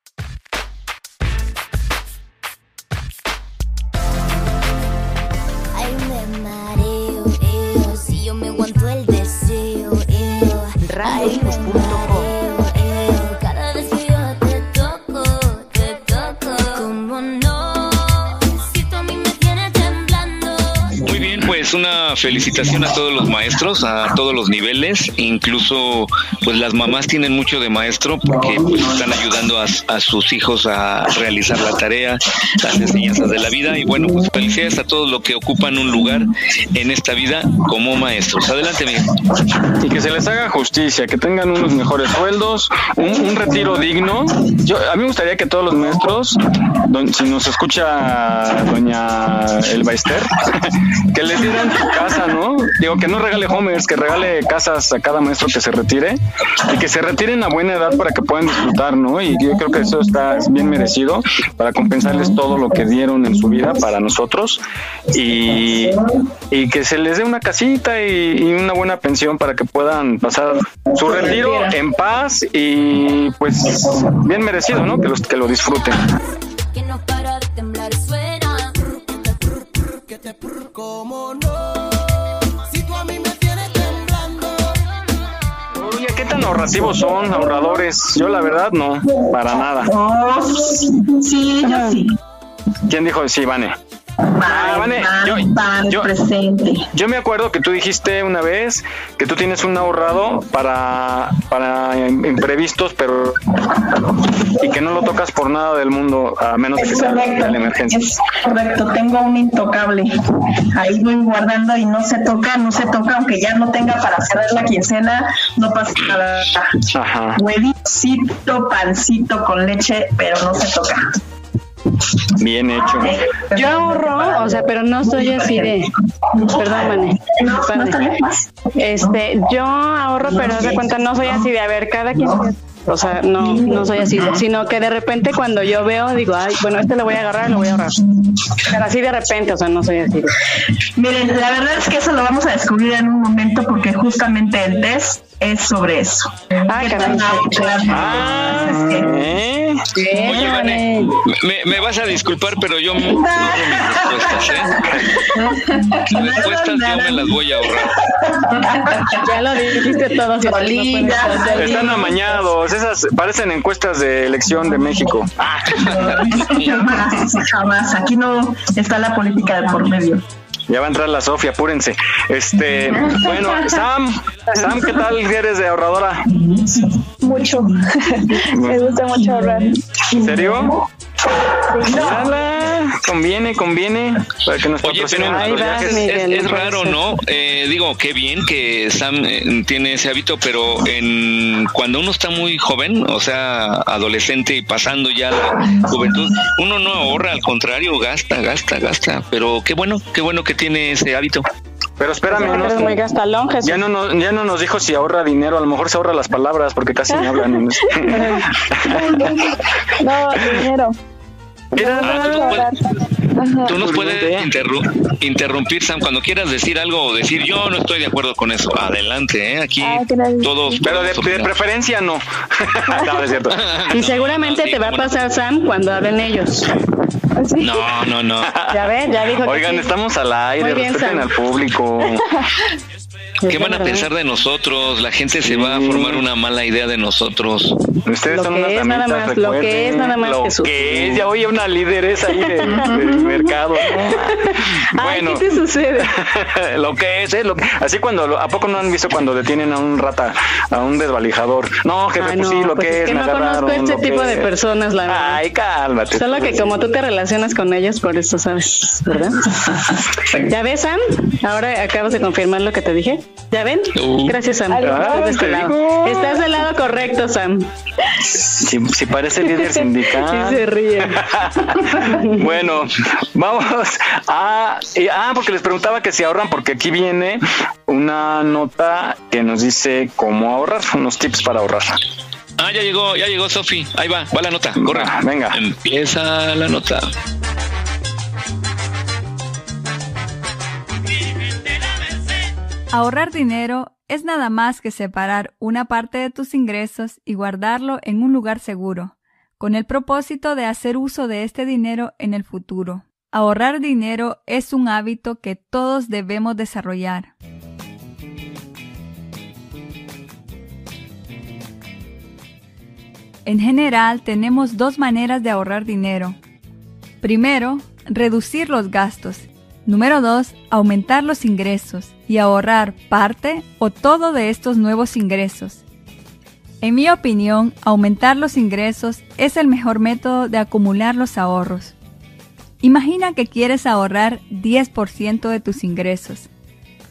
Felicitación a todos los maestros, a todos los niveles, incluso pues las mamás tienen mucho de maestro porque pues, están ayudando a, sus hijos a realizar la tarea, las enseñanzas de la vida y bueno, pues felicidades a todos los que ocupan un lugar en esta vida como maestros. Adelante, Miguel. Y que se les haga justicia, que tengan unos mejores sueldos, un, retiro digno. Yo, a mí me gustaría que todos los maestros, si nos escucha doña Elba Ester, que les dieran su casa, ¿no? Digo, que no regale homers, que regale casas a cada maestro que se retire y que se retiren a buena edad para que puedan disfrutar, ¿no? Y yo creo que eso está bien merecido para compensarles todo lo que dieron en su vida para nosotros y, y que se les dé una casita y, y una buena pensión para que puedan pasar su retiro en paz y pues bien merecido, ¿no? Que, los, que lo disfruten. Que no para de temblar suena. ¿Cómo no? Ahorrativos son, ahorradores? Yo la verdad no, para nada. Oh, sí, yo sí. ¿Quién dijo sí, Vane? Vane, yo, yo- presente. yo me acuerdo que tú dijiste una vez que tú tienes un ahorrado para, para imprevistos, pero y que no lo tocas por nada del mundo, a menos que sea correcto, la emergencia. es correcto, tengo un intocable. Ahí voy guardando y no se toca, no se toca, aunque ya no tenga para cerrar la quincena, no pasa nada. Ajá. Huevito, pancito con leche, pero no se toca. Bien hecho. Yo ahorro, o sea, pero no soy así de. Perdón, Mane. Vane. Este, yo ahorro, pero haz de cuenta, no soy así de, a ver, cada quien. O sea, no, no soy así, sino que de repente cuando yo veo, digo, ay, bueno, este lo voy a agarrar, lo voy a ahorrar. Pero así de repente, o sea, no soy así. Miren, la verdad es que eso lo vamos a descubrir en un momento porque justamente el test es sobre eso. Ah, caray. ¿Eh? Oye, Vane, me, me vas a disculpar, pero yo mis respuestas, ¿eh? Las respuestas yo me las voy a ahorrar. Ya lo dijiste todo, no hacer. Están amañados, esas parecen encuestas de elección de México. jamás, jamás. Aquí no está la política de por medio. Ya va a entrar la Sofía, apúrense. Este, bueno, Sam, Sam, ¿qué tal eres de ahorradora? Mucho. Me gusta mucho ahorrar. ¿En serio? Mírala, conviene, conviene para que nos Oye, pero es raro, ¿no? Eh, digo, qué bien que Sam eh, tiene ese hábito, pero en cuando uno está muy joven, o sea, adolescente y pasando ya la juventud, uno no ahorra, al contrario, gasta, gasta, gasta. Pero qué bueno, qué bueno que tiene ese hábito. Pero espérame, Eres no, muy gastalón, Jesús. ya no, nos, ya no nos dijo si ahorra dinero, a lo mejor se ahorra las palabras porque casi no hablan. No, dinero. Ah, tú nos puedes, tú nos puedes Pregunté. interru- interrumpir, Sam, cuando quieras decir algo o decir yo no estoy de acuerdo con eso. Adelante, ¿eh? aquí Ah, todos. Pero de, preferencia no. no, no es cierto. Y seguramente sí, te va a pasar, Sam, cuando hablen ellos. No, no, no. Ya ves, ya dijo que Oigan, sí. estamos al aire, respeten al público. ¿Qué van a pensar de nosotros? La gente se va a formar una mala idea de nosotros. Ustedes Lo son que unas es nada más, lo que recuerden. es nada más, Lo Jesús. que es, ya oye, una lideresa ahí del, del mercado. ¿no? Ay, Bueno, ¿qué te sucede? lo que es, ¿eh? Lo- así cuando, ¿a poco no han visto cuando detienen a un rata, a un desvalijador? No, jefe, Ay, pues sí, no, lo pues que es es, que me no conozco agarraron, este lo tipo de es. personas, la verdad. Ay, cálmate. Solo que como tú te relacionas con ellos, por eso sabes, ¿verdad? ¿Ya ves, Sam? Ahora acabas de confirmar lo que te dije. ¿Ya ven? Uh. Gracias, Sam. Estás este lado. del lado correcto, Sam. Si, si parece líder sindical. Sí se ríe. Bueno, vamos a... y- ah, porque les preguntaba que si ahorran, porque aquí viene una nota que nos dice cómo ahorrar, unos tips para ahorrar. Ah, ya llegó, ya llegó Sofi. Ahí va, va la nota. Corre. Ah, venga. Empieza la nota. Ahorrar dinero es nada más que separar una parte de tus ingresos y guardarlo en un lugar seguro, con el propósito de hacer uso de este dinero en el futuro. Ahorrar dinero es un hábito que todos debemos desarrollar. En general tenemos dos maneras de ahorrar dinero. Primero, reducir los gastos Número 2. Aumentar los ingresos y ahorrar parte o todo de estos nuevos ingresos. En mi opinión, aumentar los ingresos es el mejor método de acumular los ahorros. Imagina que quieres ahorrar 10% de tus ingresos.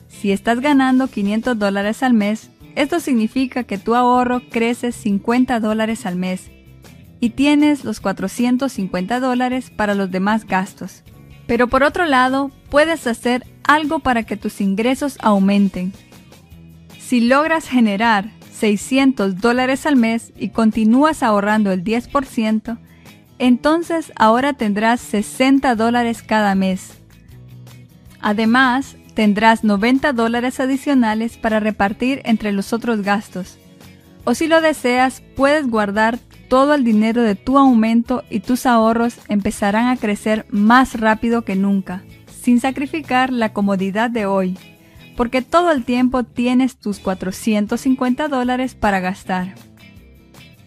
Si estás ganando 500 dólares al mes, esto significa que tu ahorro crece 50 dólares al mes y tienes los 450 dólares para los demás gastos. Pero por otro lado, puedes hacer algo para que tus ingresos aumenten. Si logras generar 600 dólares al mes y continúas ahorrando el 10%, entonces ahora tendrás 60 dólares cada mes. Además, tendrás 90 dólares adicionales para repartir entre los otros gastos. O si lo deseas, puedes guardar todo el dinero de tu aumento y tus ahorros empezarán a crecer más rápido que nunca, sin sacrificar la comodidad de hoy, porque todo el tiempo tienes tus 450 dólares para gastar.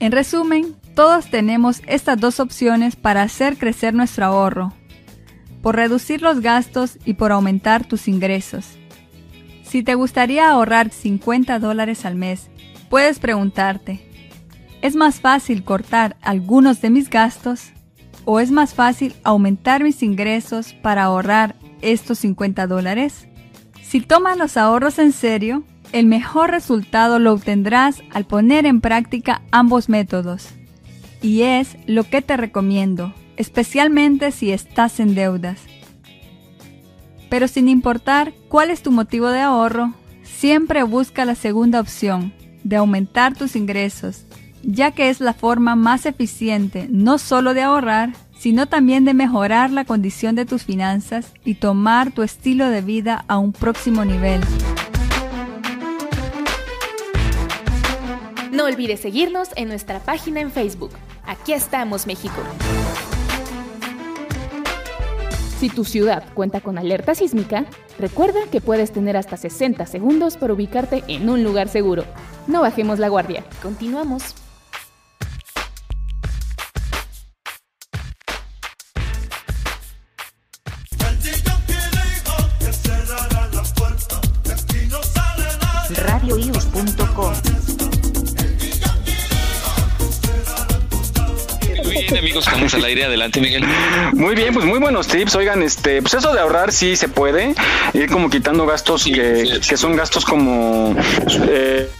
En resumen, todos tenemos estas dos opciones para hacer crecer nuestro ahorro, por reducir los gastos y por aumentar tus ingresos. Si te gustaría ahorrar 50 dólares al mes, puedes preguntarte, ¿Es más fácil cortar algunos de mis gastos o es más fácil aumentar mis ingresos para ahorrar estos 50 dólares? Si tomas los ahorros en serio, el mejor resultado lo obtendrás al poner en práctica ambos métodos. Y es lo que te recomiendo, especialmente si estás en deudas. Pero sin importar cuál es tu motivo de ahorro, siempre busca la segunda opción, de aumentar tus ingresos ya que es la forma más eficiente no solo de ahorrar, sino también de mejorar la condición de tus finanzas y tomar tu estilo de vida a un próximo nivel. No olvides seguirnos en nuestra página en Facebook. Aquí estamos, México. Si tu ciudad cuenta con alerta sísmica, recuerda que puedes tener hasta 60 segundos para ubicarte en un lugar seguro. No bajemos la guardia. Continuamos. radioius.com. Bien, amigos, estamos al aire. Adelante, Miguel. Muy bien, pues muy buenos tips. Oigan, este, pues eso de ahorrar sí se puede. Ir como quitando gastos que, que son gastos como eh,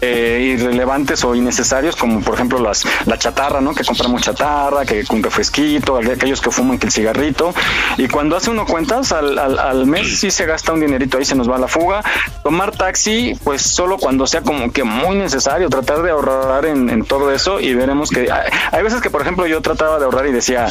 eh, irrelevantes o innecesarios, como por ejemplo las, la chatarra, ¿no? Que compramos chatarra, que un refresquito, aquellos que fuman que el cigarrito. Y cuando hace uno cuentas, al, al, mes sí se gasta un dinerito, ahí se nos va la fuga. Tomar taxi, pues solo cuando sea como que muy necesario, tratar de ahorrar en, todo eso y veremos que hay, hay veces que, por ejemplo, yo trataba de ahorrar y decía,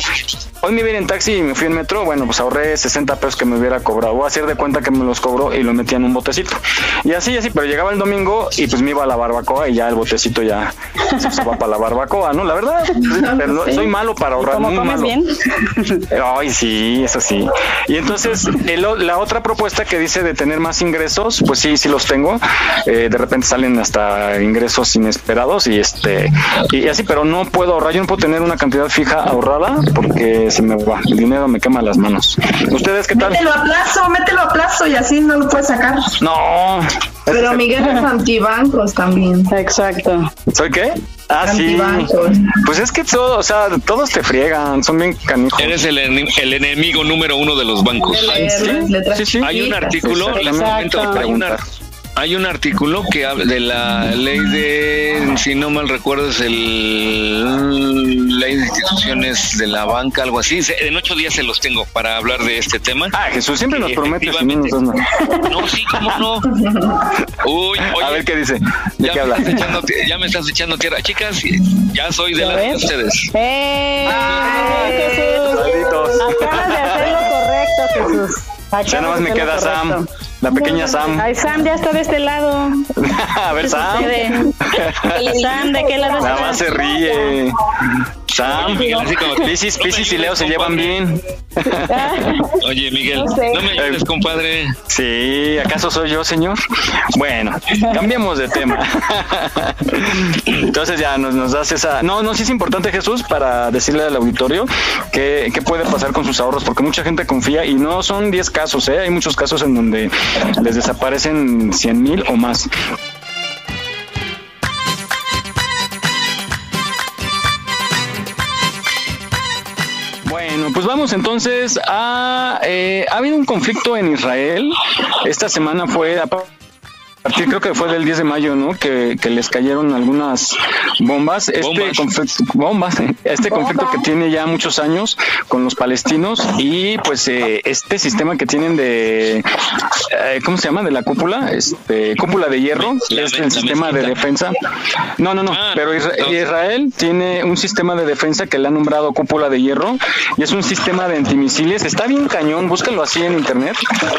hoy me vine en taxi y me fui en metro, bueno, pues ahorré 60 pesos que me hubiera cobrado, o hacer de cuenta que me los cobró y lo metía en un botecito. Y así, así, pero llegaba el domingo y pues me iba a la barbacoa y ya el botecito ya se usaba para la barbacoa, ¿no? La verdad, pero no- soy malo para ahorrar, ¿Cómo muy comes malo. bien? Ay, sí, eso sí. Y entonces, el la otra propuesta que dice de tener más ingresos, pues sí, sí los tengo. Eh, de repente salen hasta ingresos inesperados y este y así, pero no puedo ahorrar. Yo no puedo tener una cantidad fija ahorrada porque se me va, el dinero me quema las manos. ¿Ustedes qué tal? Mételo a plazo, mételo a plazo y así no lo puedes sacar. No. Pero Miguel es antibancos también. Exacto. ¿Soy qué? Ah, sí. Pues es que todo, o sea, todos te friegan, son bien canijos. Eres el, el enemigo número uno de los bancos. Sí, sí. Hay un artículo, Exacto. Exacto. hay, hay un artículo que habla de la ley de, si no mal recuerdo, es el ley de instituciones de la banca, algo así. Se- En ocho días se los tengo para hablar de este tema. Ah, Jesús siempre nos promete no sí, cómo no. Uy, oye, A ver qué dice. ¿De ya, qué me habla? estás echando, tie- ya me estás echando tierra. Chicas, ya soy de la de ustedes. ¡Eh! Jesús! Saluditos. Acabas de hacer lo correcto, Jesús. Acabas Ya nada más de me queda Sam. La pequeña Sam. Ay, Sam ya está de este lado. A ver, ¿Qué Sam. Sam, ¿de qué lado Nada más se ríe. Sam, así como Piscis, Piscis y Leo se llevan bien. Oye, Miguel, no, me ayudes, compadre. Sí, ¿acaso soy yo, señor? Bueno, cambiemos de tema. Entonces ya nos, nos das esa... No, no, sí es importante, Jesús, para decirle al auditorio qué, qué puede pasar con sus ahorros, porque mucha gente confía y no son 10 casos, ¿eh? hay muchos casos en donde les desaparecen 100 mil o más. Bueno, pues vamos entonces a... eh, ha habido un conflicto en Israel. Esta semana fue... creo que fue del 10 de mayo, ¿no? Que, que les cayeron algunas bombas. Este Bombas. conflicto, bombas, este conflicto que tiene ya muchos años con los palestinos y pues eh, este sistema que tienen de, eh, ¿cómo se llama? De la cúpula, este, cúpula de hierro, La es el sistema de defensa. No, no, no, Ah, pero Isra- no. Israel tiene un sistema de defensa que le han nombrado cúpula de hierro y es un sistema de antimisiles. Está bien cañón, búscalo así en internet,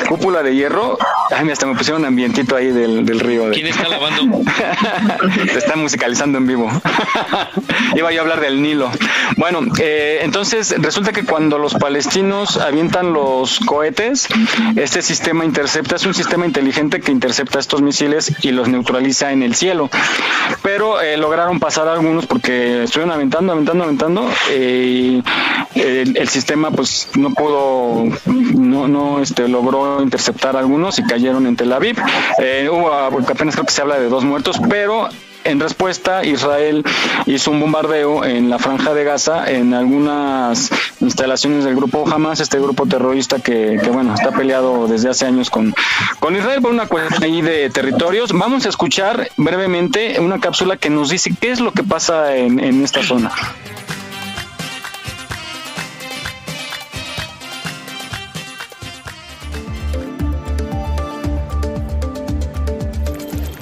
cúpula de hierro. Ay, mira, hasta me pusieron un ambientito ahí del, del río. de- ¿Quién está lavando? se está musicalizando en vivo. Iba yo a hablar del Nilo. Bueno, eh, entonces resulta que cuando los palestinos avientan los cohetes, este sistema intercepta, es un sistema inteligente que intercepta estos misiles y los neutraliza en el cielo. Pero eh, lograron pasar algunos porque estuvieron aventando, aventando, aventando eh, y el, el sistema pues no pudo, no, no este, logró interceptar algunos y cayeron en Tel Aviv. Eh, hubo apenas creo que se habla de dos muertos, pero en respuesta, Israel hizo un bombardeo en la franja de Gaza, en algunas instalaciones del grupo Hamas, este grupo terrorista que, que, bueno, está peleado desde hace años con, con Israel por una cuestión ahí de territorios. Vamos a escuchar brevemente una cápsula que nos dice qué es lo que pasa en esta zona.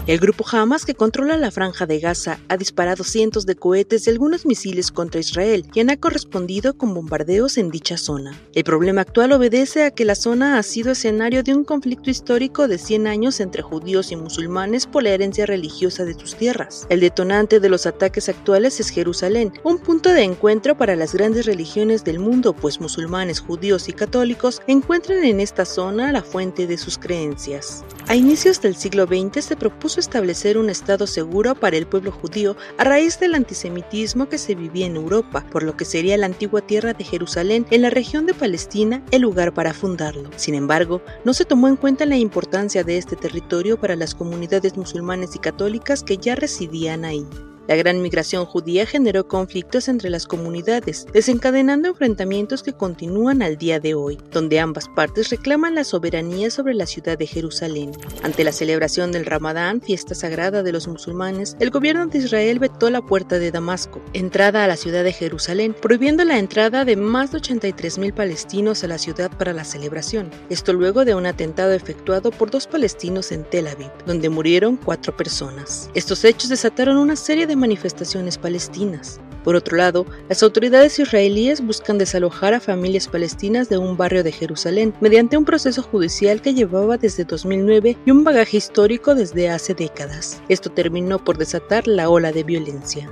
El grupo Hamas, que controla la franja de Gaza, ha disparado cientos de cohetes y algunos misiles contra Israel, quien ha correspondido con bombardeos en dicha zona. El problema actual obedece a que la zona ha sido escenario de un conflicto histórico de 100 años entre judíos y musulmanes por la herencia religiosa de sus tierras. El detonante de los ataques actuales es Jerusalén, un punto de encuentro para las grandes religiones del mundo, pues musulmanes, judíos y católicos encuentran en esta zona la fuente de sus creencias. A inicios del siglo XX se propuso establecer un estado seguro para el pueblo judío a raíz del antisemitismo que se vivía en Europa, por lo que sería la antigua tierra de Jerusalén en la región de Palestina el lugar para fundarlo. Sin embargo, no se tomó en cuenta la importancia de este territorio para las comunidades musulmanes y católicas que ya residían ahí. La gran migración judía generó conflictos entre las comunidades, desencadenando enfrentamientos que continúan al día de hoy, donde ambas partes reclaman la soberanía sobre la ciudad de Jerusalén. Ante la celebración del Ramadán, fiesta sagrada de los musulmanes, el gobierno de Israel vetó la puerta de Damasco, entrada a la ciudad de Jerusalén, prohibiendo la entrada de más de 83.000 palestinos a la ciudad para la celebración. Esto luego de un atentado efectuado por dos palestinos en Tel Aviv, donde murieron cuatro personas. Estos hechos desataron una serie de manifestaciones palestinas. Por otro lado, las autoridades israelíes buscan desalojar a familias palestinas de un barrio de Jerusalén mediante un proceso judicial que llevaba desde 2009 y un bagaje histórico desde hace décadas. Esto terminó por desatar la ola de violencia.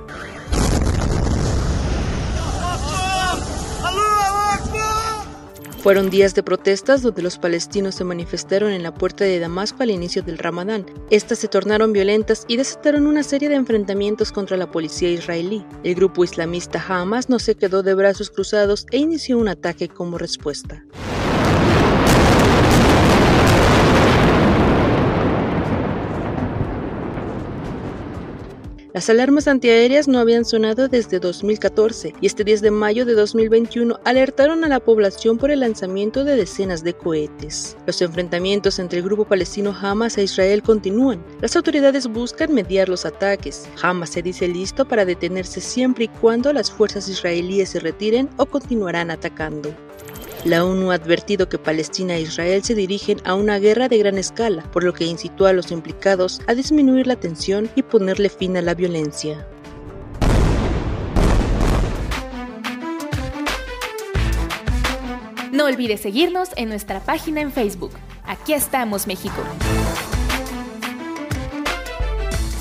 Fueron días de protestas donde los palestinos se manifestaron en la puerta de Damasco al inicio del Ramadán. Estas se tornaron violentas y desataron una serie de enfrentamientos contra la policía israelí. El grupo islamista Hamas no se quedó de brazos cruzados e inició un ataque como respuesta. Las alarmas antiaéreas no habían sonado desde 2014 y este 10 de mayo de 2021 alertaron a la población por el lanzamiento de decenas de cohetes. Los enfrentamientos entre el grupo palestino Hamas e Israel continúan. Las autoridades buscan mediar los ataques. Hamas se dice listo para detenerse siempre y cuando las fuerzas israelíes se retiren o continuarán atacando. La ONU ha advertido que Palestina e Israel se dirigen a una guerra de gran escala, por lo que incitó a los implicados a disminuir la tensión y ponerle fin a la violencia. No olvides seguirnos en nuestra página en Facebook. Aquí estamos, México.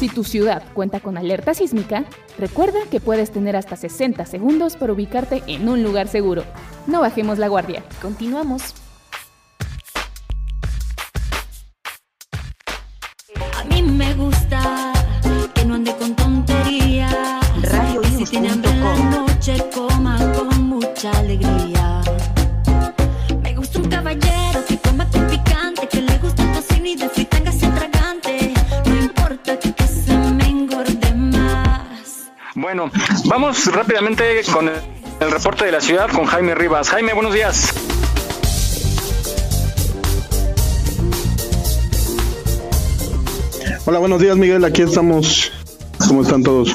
Si tu ciudad cuenta con alerta sísmica, recuerda que puedes tener hasta 60 segundos para ubicarte en un lugar seguro. No bajemos la guardia. Continuamos. A mí me gusta que no ande con tonterías. Si tiene hambre en la noche, coma con mucha alegría. Me gusta un caballero que coma con picante, que le gusta el tocino y de fritanga Bueno, vamos rápidamente con el, reporte de la ciudad con Jaime Rivas. Jaime, buenos días. Hola, buenos días Miguel, aquí estamos. ¿Cómo están todos?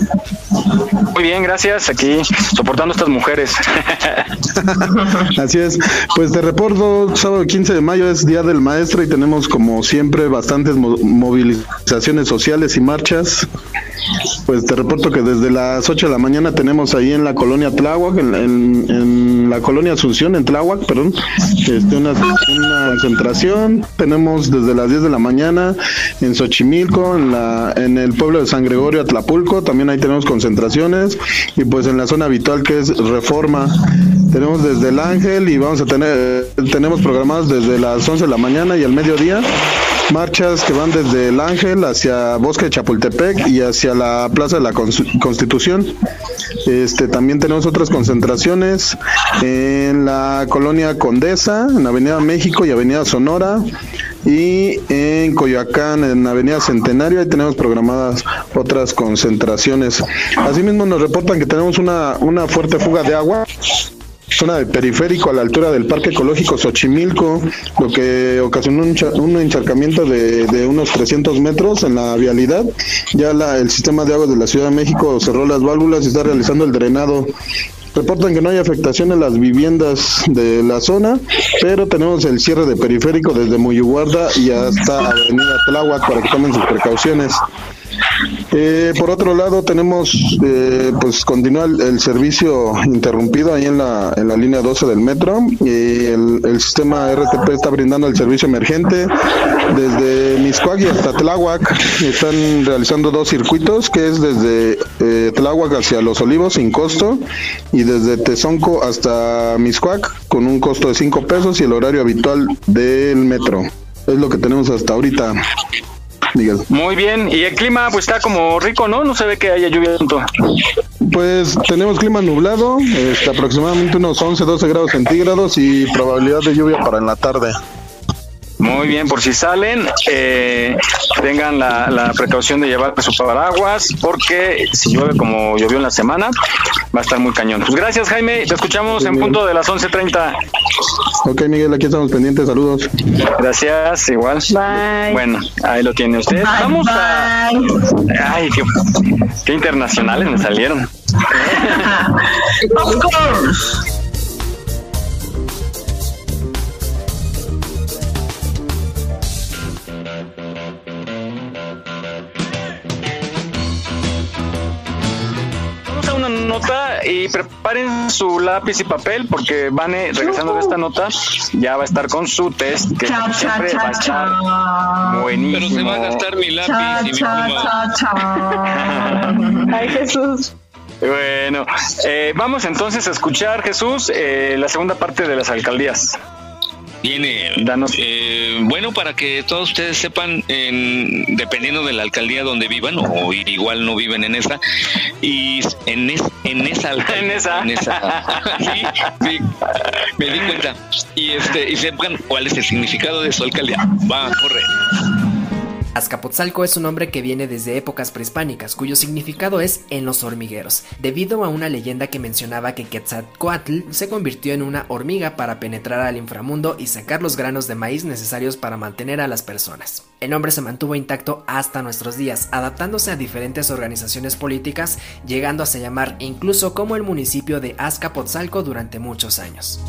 Muy bien, gracias. Aquí soportando a estas mujeres. Así es. Pues te reporto, sábado 15 de mayo es Día del Maestro y tenemos como siempre bastantes mo- movilizaciones sociales y marchas. Pues te reporto que desde las 8 de la mañana tenemos ahí en la colonia Tláhuac, en, en- en la colonia Asunción, en Tláhuac, perdón, este, una, concentración. Tenemos desde las 10 de la mañana en Xochimilco, en, la, en el pueblo de San Gregorio, Atlapulco, también ahí tenemos concentraciones. Y pues en la zona habitual que es Reforma, tenemos desde el Ángel y vamos a tener, tenemos programados desde las 11 de la mañana y al mediodía marchas que van desde el Ángel hacia Bosque de Chapultepec y hacia la Plaza de la Cons- Constitución. Este, también tenemos otras concentraciones en la colonia Condesa, en Avenida México y Avenida Sonora. Y en Coyoacán, en Avenida Centenario, ahí tenemos programadas otras concentraciones. Asimismo, nos reportan que tenemos una, una fuerte fuga de agua zona del periférico a la altura del Parque Ecológico Xochimilco, lo que ocasionó un, un encharcamiento de, de unos 300 metros en la vialidad. Ya la- el sistema de agua de la Ciudad de México cerró las válvulas y está realizando el drenado. Reportan que no hay afectación en las viviendas de la zona, pero tenemos el cierre de periférico desde Muyuguarda y hasta Avenida Tláhuac para que tomen sus precauciones. Eh, por otro lado, tenemos, eh, pues continúa el, servicio interrumpido ahí en la, en la línea 12 del metro. Y el, el sistema RTP está brindando el servicio emergente desde Miscuac y hasta Tláhuac. Están realizando dos circuitos, que es desde eh, Tláhuac hacia Los Olivos sin costo y desde Tezonco hasta Miscuac con un costo de 5 pesos y el horario habitual del metro. Es lo que tenemos hasta ahorita. Miguel. Muy bien, y el clima pues está como rico, ¿no? No se ve que haya lluvia tanto. Pues tenemos clima nublado, este, aproximadamente unos 11, 12 grados centígrados y probabilidad de lluvia para en la tarde. Muy bien, por si salen, eh, tengan la, la precaución de llevar su paraguas, porque si llueve como llovió en la semana, va a estar muy cañón. Pues gracias, Jaime. Te escuchamos en punto de las 11.30. Ok, Miguel, aquí estamos pendientes. Saludos. Gracias, igual. Bye. Bueno, ahí lo tiene usted. Vamos a. Ay, qué, qué internacionales me salieron. Of course. Y preparen su lápiz y papel porque Vane, regresando de esta nota, ya va a estar con su test que Cha, cha, siempre va a cha, estar cha. buenísimo. Pero se va a gastar mi lápiz Cha, y mi cha, pluma. cha, cha. Ay, Jesús. Bueno, eh, vamos entonces a escuchar, Jesús, eh, la segunda parte de las alcaldías. Viene, Danos. eh, bueno, para que todos ustedes sepan, en- dependiendo de la alcaldía donde vivan, o igual no viven en esa, y en, es- en esa alcaldía, En esa. sí, sí, me di cuenta. Y este, y sepan cuál es el significado de su alcaldía. Va, corre. Azcapotzalco es un nombre que viene desde épocas prehispánicas, cuyo significado es en los hormigueros, debido a una leyenda que mencionaba que Quetzalcoatl se convirtió en una hormiga para penetrar al inframundo y sacar los granos de maíz necesarios para mantener a las personas. El nombre se mantuvo intacto hasta nuestros días, adaptándose a diferentes organizaciones políticas, llegando a se llamar incluso como el municipio de Azcapotzalco durante muchos años.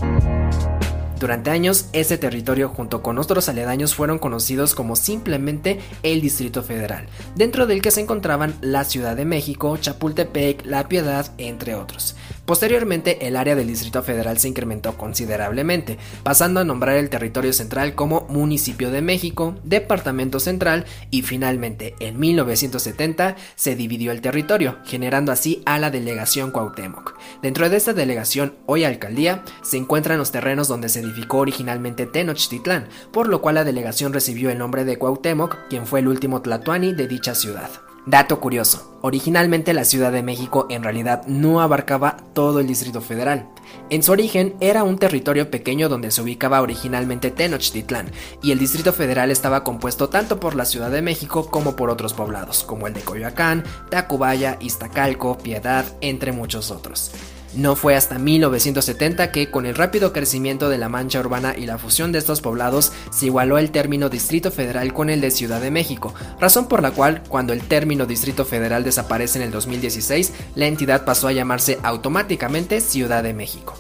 Durante años, ese territorio junto con otros aledaños fueron conocidos como simplemente el Distrito Federal, dentro del que se encontraban la Ciudad de México, Chapultepec, La Piedad, entre otros. Posteriormente, el área del Distrito Federal se incrementó considerablemente, pasando a nombrar el territorio central como Municipio de México, Departamento Central y finalmente, en 1970, se dividió el territorio, generando así a la delegación Cuauhtémoc. Dentro de esta delegación, hoy alcaldía, se encuentran los terrenos donde se edificó originalmente Tenochtitlán, por lo cual la delegación recibió el nombre de Cuauhtémoc, quien fue el último tlatoani de dicha ciudad. Dato curioso, originalmente la Ciudad de México en realidad no abarcaba todo el Distrito Federal. En su origen era un territorio pequeño donde se ubicaba originalmente Tenochtitlán, y el Distrito Federal estaba compuesto tanto por la Ciudad de México como por otros poblados, como el de Coyoacán, Tacubaya, Iztacalco, Piedad, entre muchos otros. No fue hasta 1970 que, con el rápido crecimiento de la mancha urbana y la fusión de estos poblados, se igualó el término Distrito Federal con el de Ciudad de México, razón por la cual, cuando el término Distrito Federal desaparece en el 2016, la entidad pasó a llamarse automáticamente Ciudad de México.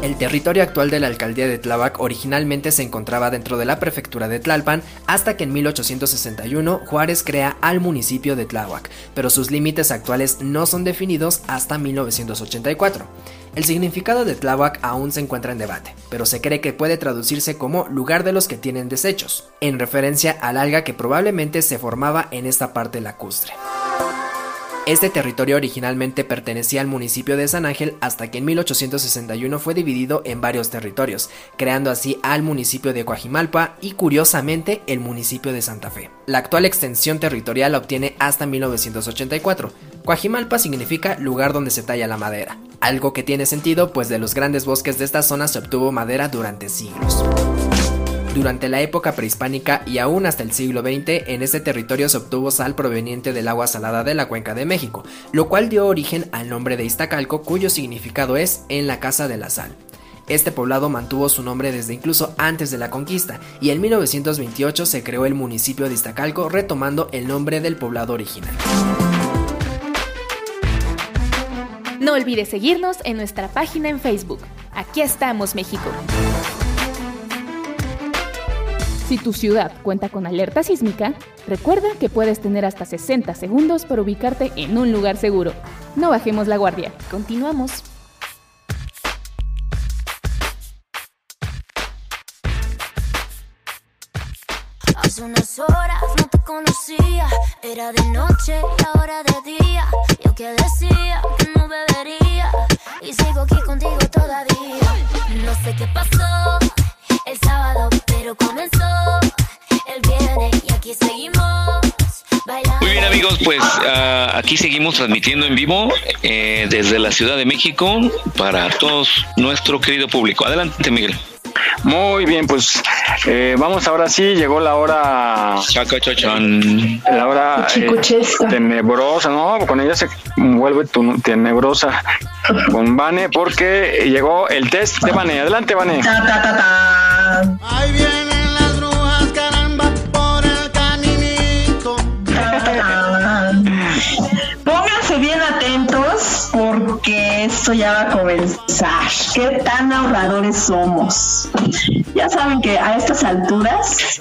El territorio actual de la alcaldía de Tláhuac originalmente se encontraba dentro de la prefectura de Tlalpan hasta que en 1861 Juárez crea al municipio de Tláhuac, pero sus límites actuales no son definidos hasta 1984. El significado de Tláhuac aún se encuentra en debate, pero se cree que puede traducirse como lugar de los que tienen desechos, en referencia al alga que probablemente se formaba en esta parte lacustre. Este territorio originalmente pertenecía al municipio de San Ángel hasta que en 1861 fue dividido en varios territorios, creando así al municipio de Coajimalpa y curiosamente el municipio de Santa Fe. La actual extensión territorial la obtiene hasta 1984. Coajimalpa significa lugar donde se talla la madera, algo que tiene sentido pues de los grandes bosques de esta zona se obtuvo madera durante siglos. Durante la época prehispánica y aún hasta el siglo XX, en este territorio se obtuvo sal proveniente del agua salada de la cuenca de México, lo cual dio origen al nombre de Iztacalco, cuyo significado es en la casa de la sal. Este poblado mantuvo su nombre desde incluso antes de la conquista, y en 1928 se creó el municipio de Iztacalco, retomando el nombre del poblado original. No olvides seguirnos en nuestra página en Facebook. Aquí estamos, México. Si tu ciudad cuenta con alerta sísmica, recuerda que puedes tener hasta 60 segundos para ubicarte en un lugar seguro. No bajemos la guardia. Continuamos. Hace unas horas no te conocía, era de noche y ahora de día. Yo que decía que no bebería y sigo aquí contigo todavía. No sé qué pasó el sábado, pero comenzó el viernes y aquí seguimos. Muy bien amigos, pues ah, aquí seguimos transmitiendo en vivo eh, desde la Ciudad de México para todos nuestro querido público. Adelante Miguel. Muy bien, pues eh, vamos ahora sí, llegó la hora. La hora eh, tenebrosa, ¿no? Con ella se vuelve tu- tenebrosa con Vane, porque llegó el test de Vane. Adelante, Vane. Ta, ta, ta, ta. Ahí vienen esto ya va a comenzar. ¿Qué tan ahorradores somos? Ya saben que a estas alturas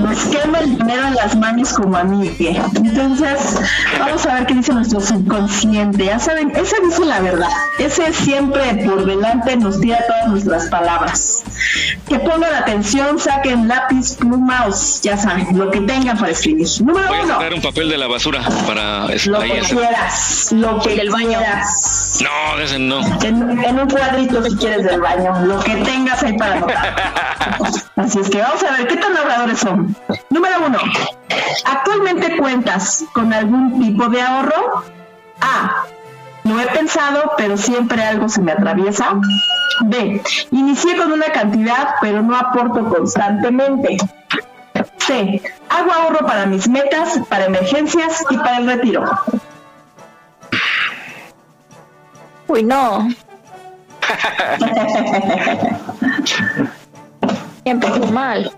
nos quema el dinero en las manos como a mí. ¿qué? Entonces, vamos a ver qué dice nuestro subconsciente. Ya saben, ese dice la verdad. Ese siempre por delante nos tira todas nuestras palabras. Que pongan atención, saquen lápiz, pluma o ya saben, lo que tengan para escribir. Número Voy a uno. sacar un papel de la basura para Lo que hacer- quieras, lo que del baño. quieras. No, ese no. En, en un cuadrito si quieres del baño, lo que tengas ahí para anotar. Así es que vamos a ver qué tan ahorradores son. Número uno, ¿actualmente cuentas con algún tipo de ahorro? A. No he pensado, pero siempre algo se me atraviesa. B. Inicié con una cantidad, pero no aporto constantemente. C. Hago ahorro para mis metas, para emergencias y para el retiro. Uy, no. Empezó mal.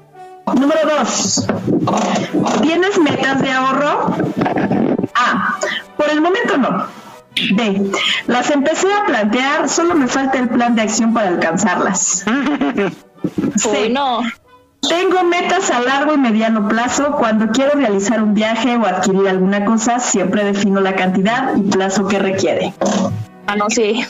Número dos. ¿Tienes metas de ahorro? A. Por el momento no. B. Las empecé a plantear, solo me falta el plan de acción para alcanzarlas. C. no. Tengo metas a largo y mediano plazo. Cuando quiero realizar un viaje o adquirir alguna cosa, siempre defino la cantidad y plazo que requiere. Ah, no, sí.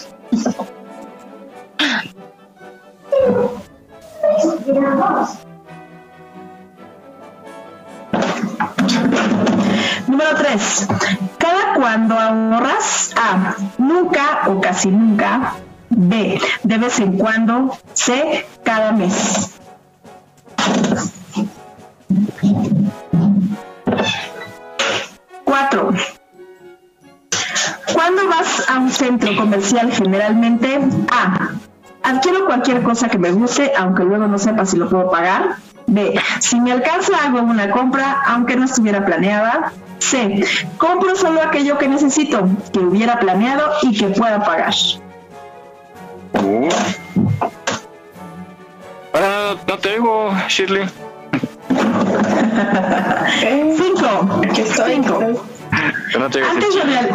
Número 3. Cada cuando ahorras. A. Nunca o casi nunca. B. De vez en cuando. C. Cada mes. Cuatro. ¿Cuándo vas a un centro comercial generalmente? A. Adquiero cualquier cosa que me guste, aunque luego no sepa si lo puedo pagar. B. Si me alcanza hago una compra, aunque no estuviera planeada. C. Compro solo aquello que necesito, que hubiera planeado y que pueda pagar. Uh. No te digo, Shirley. Cinco. Cinco. No te digo, Antes de real-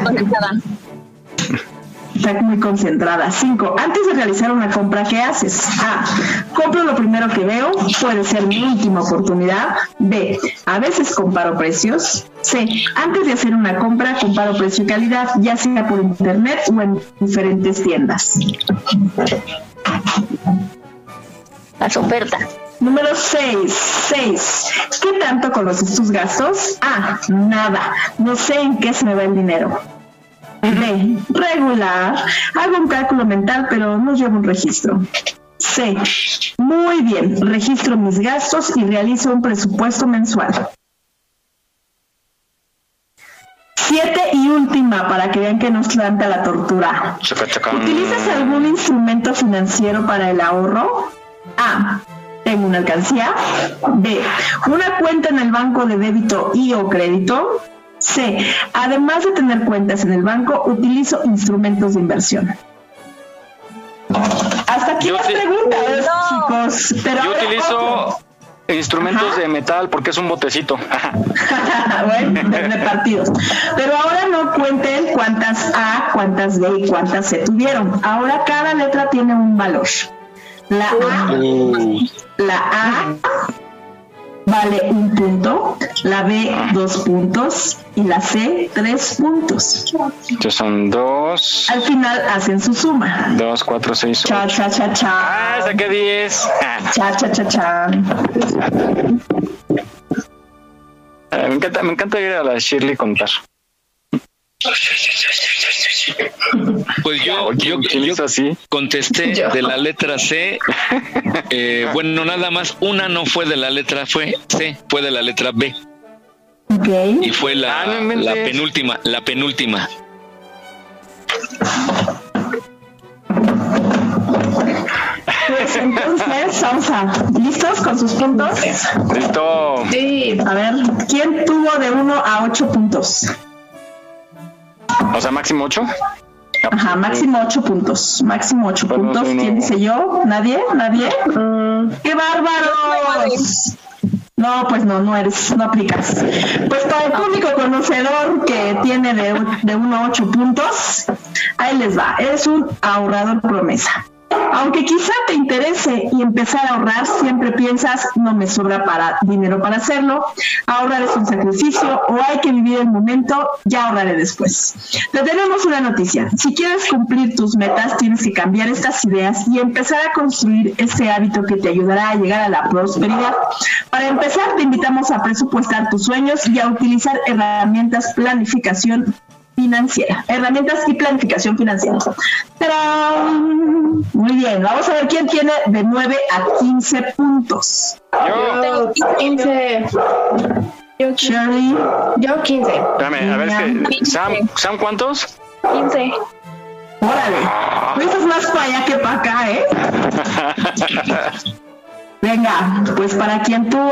Está muy concentrada. Cinco. Antes de realizar una compra, ¿qué haces? A. Compro lo primero que veo. Puede ser mi última oportunidad. B. A veces comparo precios. C. Antes de hacer una compra, comparo precio y calidad, ya sea por internet o en diferentes tiendas. Las ofertas. Número 6. 6. ¿Qué tanto conoces tus gastos? A. Nada. No sé en qué se me va el dinero. B. Regular. Hago un cálculo mental, pero no llevo un registro. C. Muy bien. Registro mis gastos y realizo un presupuesto mensual. Siete y última para que vean que no es tanta la tortura. ¿Utilizas algún instrumento financiero para el ahorro? A. Tengo una alcancía. B. Una cuenta en el banco de débito y o crédito. C. Además de tener cuentas en el banco, utilizo instrumentos de inversión. Hasta aquí Yo las te- preguntas, chicos. Pero Yo utilizo instrumentos de metal porque es un botecito. bueno, de, de partidos. Pero ahora no cuenten cuántas A, cuántas B y cuántas C tuvieron. Ahora cada letra tiene un valor. La A, la A vale un punto, la B dos puntos y la C tres puntos. Estos son dos, Al final hacen su suma. dos, cuatro, seis, Cha, ocho. cha, cha, cha. Ah, saqué diez. Cha, cha, cha, cha. Ah, me encanta, me encanta ir a la Shirley contar. Pues yo, yo, yo así? contesté de la letra C. Eh, bueno, nada más una no fue de la letra fue C, fue de la letra B. Y fue la, Ah, no inventes. la penúltima, la penúltima. Pues entonces, vamos a. ¿Listos con sus puntos? Listo. Sí. A ver, ¿quién tuvo de 1 a 8 puntos? O sea, máximo ocho. Ajá, máximo 8 puntos. Máximo 8 puntos. ¿Quién dice yo? ¿Nadie? ¿Nadie? ¡Qué bárbaros! No, pues no, no eres, no aplicas. Pues para el público conocedor que tiene de, de 1 a 8 puntos, ahí les va. Eres un ahorrador promesa. Aunque quizá te interese y empezar a ahorrar, siempre piensas, no me sobra para dinero para hacerlo, ahorrar es un sacrificio o hay que vivir el momento, ya ahorraré después. Te tenemos una noticia, si quieres cumplir tus metas, tienes que cambiar estas ideas y empezar a construir ese hábito que te ayudará a llegar a la prosperidad. Para empezar, te invitamos a presupuestar tus sueños y a utilizar herramientas planificación financiera, herramientas y planificación financiera. ¡Tarán! Muy bien, vamos a ver quién tiene de 9 a 15 puntos. Yo tengo 15. Yo Shirley. Yo 15. Espérame, a ver, es que. ¿Sam, ¿Sam cuántos? 15. Órale, tú estás más para allá que para acá, ¿eh? Venga, pues para quien tuvo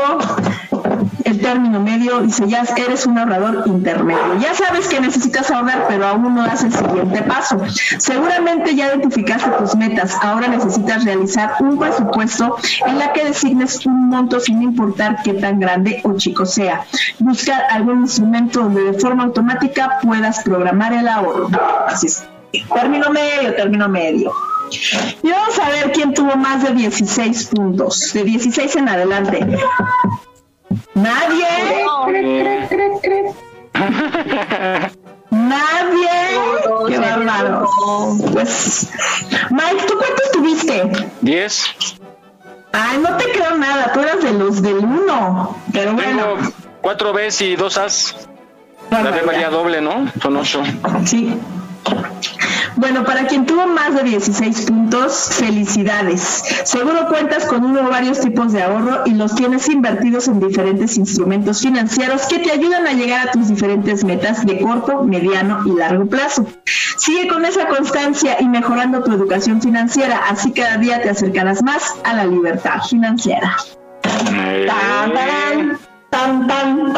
el término medio, dice, ya eres un ahorrador intermedio. Ya sabes que necesitas ahorrar, pero aún no das el siguiente paso. Seguramente ya identificaste tus metas. Ahora necesitas realizar un presupuesto en la que designes un monto sin importar qué tan grande o chico sea. Buscar algún instrumento donde de forma automática puedas programar el ahorro. Así es. Término medio, término medio. Y vamos a ver quién tuvo más de 16 puntos, de 16 en adelante. Nadie. Nadie. Qué bárbaros. Pues, Mike, ¿tú cuántos tuviste? 10. Ay, no te creo nada, tú eras de los del 1. Pero bueno. Cuatro Bs y dos As. La B valía doble, ¿no? Son ocho. Sí. Bueno, para quien tuvo más de 16 puntos, felicidades. Seguro cuentas con uno o varios tipos de ahorro y los tienes invertidos en diferentes instrumentos financieros que te ayudan a llegar a tus diferentes metas de corto, mediano y largo plazo. Sigue con esa constancia y mejorando tu educación financiera, así cada día te acercarás más a la libertad financiera. Tan, tarán, tan, tan.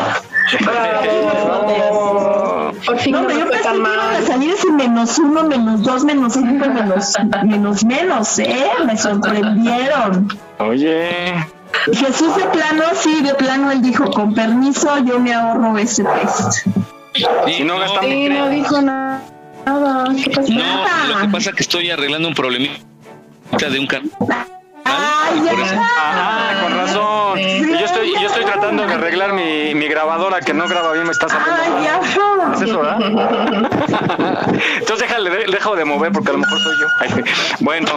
Por fin No, no yo pensé tan que iban a mal. salir ese menos uno, menos dos, menos cinco, menos, menos menos, ¿eh? Me sorprendieron. Oye. Jesús de plano, sí, de plano, él dijo, con permiso, yo me ahorro ese test. Si no gastamos. Sí, no dijo nada. ¿Qué pasó? No, lo que pasa es que estoy arreglando un problemita de un canal. Ah, con razón. Yo estoy, yo estoy tratando de arreglar mi, mi grabadora que no graba bien, me está saliendo. ¿Es eso, verdad? Entonces déjale, de- dejo de mover porque a lo mejor soy yo. Ay, Bueno.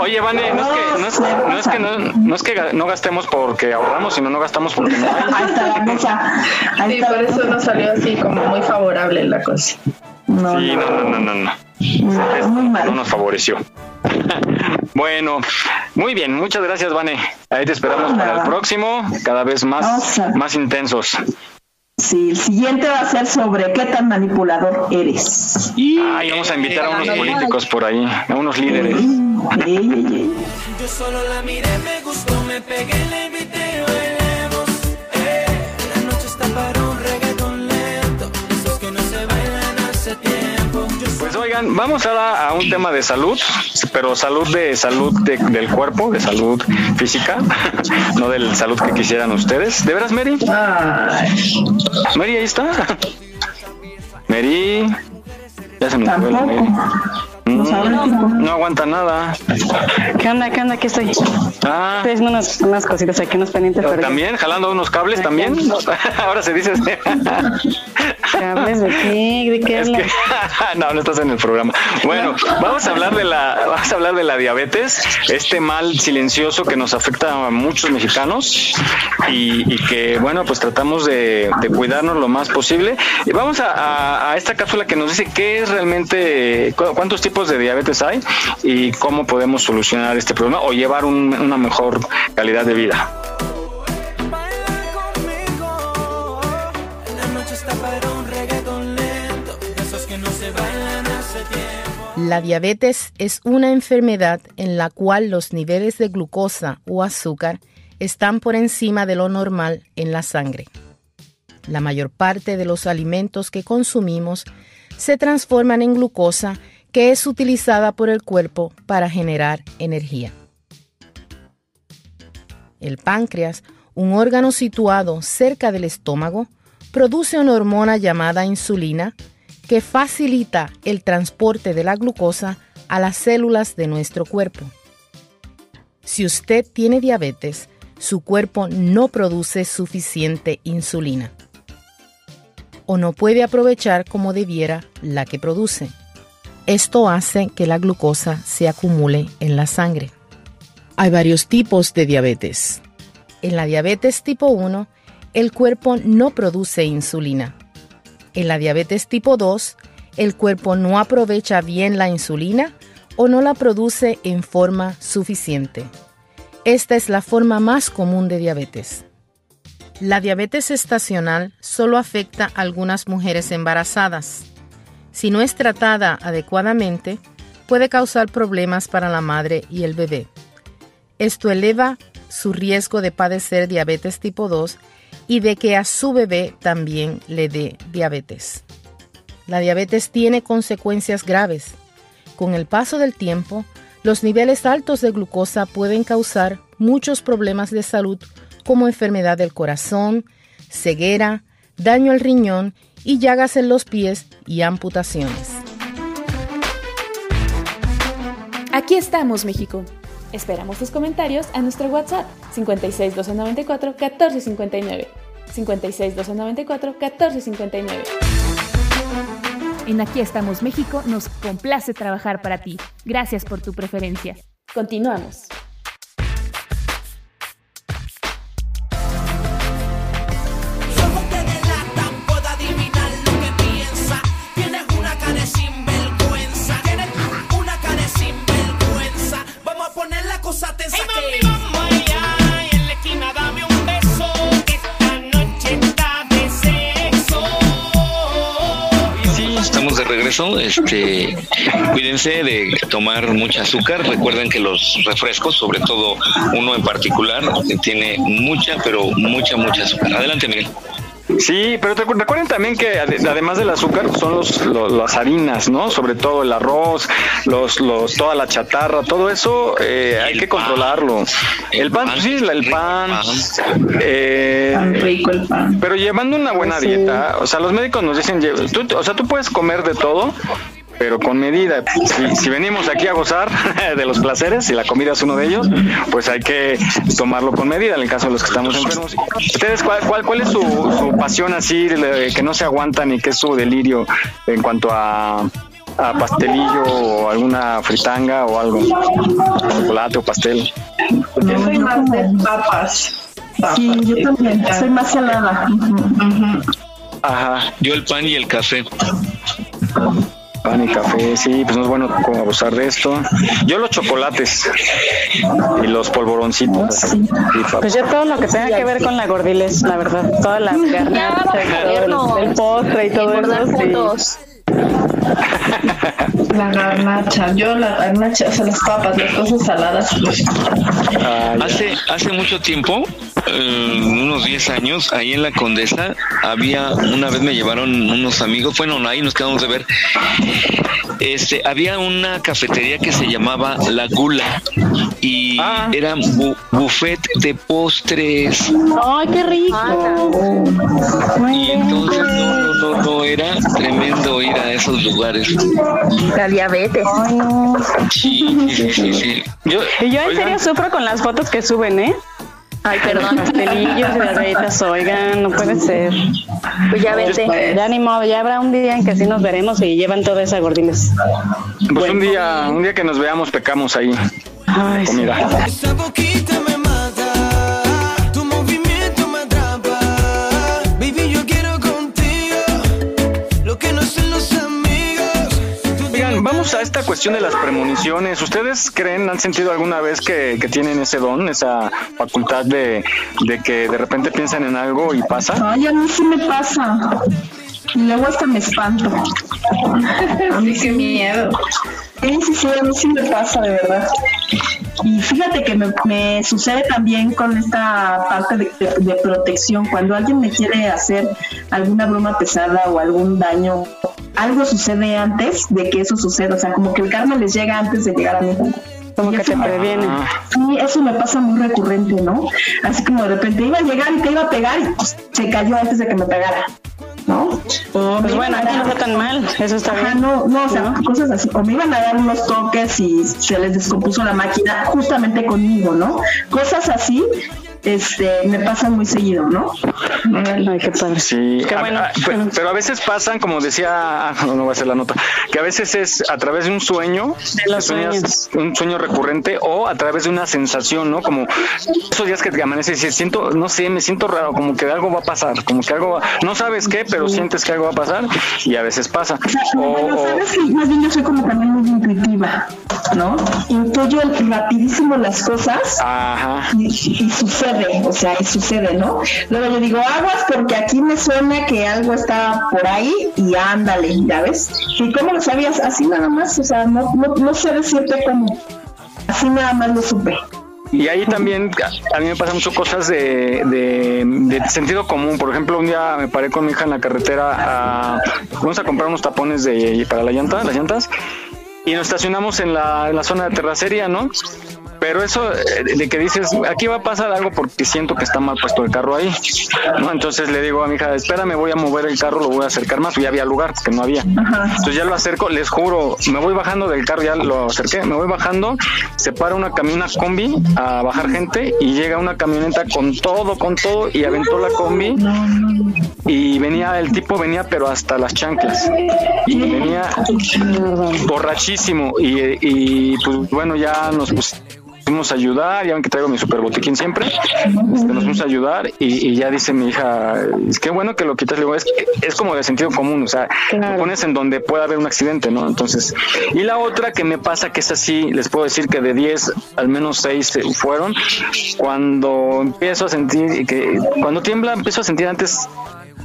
Oye, Vane, no es que no, es, no, es que no, no es que no gastemos porque ahorramos, sino no gastamos porque no hay. Ahí está la mesa. Sí, por eso nos salió así como muy favorable la cosa. No, Sí, no, no, no, no, no. No nos favoreció. bueno, muy bien, muchas gracias, Vane. Ahí te esperamos para el próximo, cada vez más, más intensos. Sí, el siguiente va a ser sobre qué tan manipulador eres. Ay, vamos a invitar a unos políticos por ahí, a unos líderes. Yo solo la miré, me gustó, me pegué, le oigan, vamos ahora a un tema de salud, pero salud de salud de- del cuerpo, de salud física, no del salud que quisieran ustedes. ¿De veras, Mary? Mary, ahí está. Mary. Ya se me fue la No aguanta nada. ¿Qué onda? ¿Qué onda? Aquí estoy. Ah. Estoy haciendo unas, unas cositas aquí, unos pendientes. pero- ¿También? ¿Jalando unos cables también? Ahora se dice. ¿Cables de qué? ¿De qué Es que- no, no estás en el programa. Bueno, vamos a hablar de la, vamos a hablar de la diabetes, este mal silencioso que nos afecta a muchos mexicanos y, y que, bueno, pues tratamos de, de cuidarnos lo más posible. Y vamos a, a- a esta cápsula que nos dice qué es realmente, cu- cuántos tipos de diabetes hay y cómo podemos solucionar este problema o llevar un- una mejor calidad de vida. La diabetes es una enfermedad en la cual los niveles de glucosa o azúcar están por encima de lo normal en la sangre. La mayor parte de los alimentos que consumimos se transforman en glucosa que es utilizada por el cuerpo para generar energía. El páncreas, un órgano situado cerca del estómago, produce una hormona llamada insulina que facilita el transporte de la glucosa a las células de nuestro cuerpo. Si usted tiene diabetes, su cuerpo no produce suficiente insulina o no puede aprovechar como debiera la que produce. Esto hace que la glucosa se acumule en la sangre. Hay varios tipos de diabetes. En la diabetes tipo 1, el cuerpo no produce insulina. En la diabetes tipo 2, el cuerpo no aprovecha bien la insulina o no la produce en forma suficiente. Esta es la forma más común de diabetes. La diabetes estacional solo afecta a algunas mujeres embarazadas. Si no es tratada adecuadamente, puede causar problemas para la madre y el bebé. Esto eleva su riesgo de padecer diabetes tipo 2 y de que a su bebé también le dé diabetes. La diabetes tiene consecuencias graves. Con el paso del tiempo, los niveles altos de glucosa pueden causar muchos problemas de salud como enfermedad del corazón, ceguera, daño al riñón y llagas en los pies y amputaciones. Aquí estamos, México. Esperamos tus comentarios a nuestro WhatsApp 56 294 1459. 56 294 1459. En Aquí estamos, México nos complace trabajar para ti. Gracias por tu preferencia. Continuamos. Estamos de regreso. Este, cuídense de tomar mucha azúcar. Recuerden que los refrescos, sobre todo uno en particular, tiene mucha, pero mucha, mucha azúcar. Adelante, Miguel. Sí, pero te- recuerden también que ade- además del azúcar son los, lo- las harinas, ¿no? Sobre todo el arroz, los, los, toda la chatarra, todo eso eh, hay que controlarlo. El pan, pues sí, el pan. eh, rico el pan. Pero llevando una buena dieta, o sea, los médicos nos dicen, tú, o sea, tú puedes comer de todo, pero con medida. Si, si venimos aquí a gozar de los placeres y la comida es uno de ellos, pues hay que tomarlo con medida en el caso de los que estamos enfermos. ¿Ustedes cuál, cuál, cuál es su, su pasión así, que no se aguantan y que es su delirio en cuanto a, a pastelillo o alguna fritanga o algo? Chocolate o pastel. Yo soy más de papas. Sí, yo también. Soy más salada. Ajá. Yo el pan y el café. Pan y café, sí, pues no es bueno como abusar de esto. Yo los chocolates y los polvoroncitos. Sí, papas. Pues yo todo lo que tenga que ver con la gordiles, la verdad. Todas las todo el, el postre y todo eso. sí. La garnacha, yo la garnacha, o sea, las papas, las cosas saladas, pues. Hace, hace mucho tiempo, eh, unos 10 años, ahí en la Condesa, había, una vez me llevaron unos amigos, bueno, ahí nos quedamos de ver, este, había una cafetería que se llamaba La Gula y era bu- buffet de postres. ¡Ay, qué rico! Y entonces no, no, no, no, era tremendo ir a esos lugares. La diabetes. Ay, no. Sí, sí, sí, sí. Yo, Y yo en serio sufro con las fotos que suben, ¿eh? Ay, perdón. Pastelillos y las galletas, oigan, no puede ser. Pues ya vete. Ya ni modo, ya habrá un día en que sí nos veremos y llevan toda esa gordiles. Pues un día, un día que nos veamos pecamos ahí. Ay, comida. Esa boquita me vamos a esta cuestión de las premoniciones. ¿Ustedes creen, han sentido alguna vez que, que tienen ese don, esa facultad de, de que de repente piensan en algo y pasa? Ay, a mí sí me pasa. Y luego hasta me espanto. A mí qué miedo. Sí, sí, sí, a mí sí me pasa, de verdad. Y fíjate que me, me sucede también con esta parte de, de- de protección. Cuando alguien me quiere hacer alguna broma pesada o algún daño, algo sucede antes de que eso suceda. O sea, como que el karma les llega antes de llegar a mí. Como que te previene. Sí, eso me pasa muy recurrente, ¿no? Así como de repente iba a llegar y te iba a pegar y pues, se cayó antes de que me pegara. ¿No? Pues bueno, aquí no fue tan mal, eso está Ajá, bien. no, no, o sea, cosas así. O me iban a dar unos toques y se les descompuso la máquina justamente conmigo, ¿no? Cosas así, este, me pasan muy seguido, ¿no? Ay, qué padre. Sí, Qué a- bueno. a- pero a veces pasan, como decía, ah, no, no voy a hacer la nota, que a veces es a través de un sueño, De los un sueño recurrente o a través de una sensación, ¿no? Como esos días que te amaneces y dices, siento, no sé, me siento raro, como que algo va a pasar, como que algo va, no sabes qué, pero sientes que algo va a pasar y a veces pasa. O, Bueno, o- sabes que más bien yo soy como también muy intuitiva, ¿no? Intuyo rapidísimo las cosas Ajá. y, y sucede, o sea, y sucede, ¿no? Luego yo digo, aguas porque aquí me suena que algo está por ahí y ándale, ¿ya ves? ¿Y cómo lo sabías? Así nada más, o sea, no, no, no sé decirte cómo, así nada más lo supe. Y ahí también a mí me pasan mucho cosas de, de, de sentido común. Por ejemplo, un día me paré con mi hija en la carretera a... Vamos a comprar unos tapones de, para la llanta, las llantas, y nos estacionamos en la, en la zona de terracería, ¿no? Pero eso eh, de que dices, aquí va a pasar algo porque siento que está mal puesto el carro ahí, ¿no? Entonces le digo a mi hija, espérame, voy a mover el carro, lo voy a acercar más, ya había lugar, que no había. Entonces ya lo acerco, les juro, me voy bajando del carro, ya lo acerqué, me voy bajando, se para una camioneta combi a bajar gente y llega una camioneta con todo, con todo y aventó la combi y venía, el tipo venía pero hasta las chanclas. Y venía borrachísimo y, y pues bueno, ya nos fuimos a ayudar, ya ven que traigo mi super botiquín siempre, este, nos fuimos a ayudar y, y ya dice mi hija, es que bueno que lo quitas, le digo, es, es como de sentido común, o sea, lo pones en donde pueda haber un accidente, ¿no? Entonces, y la otra que me pasa, que es así, les puedo decir que de 10, al menos 6 fueron, cuando empiezo a sentir, y que cuando tiembla, empiezo a sentir antes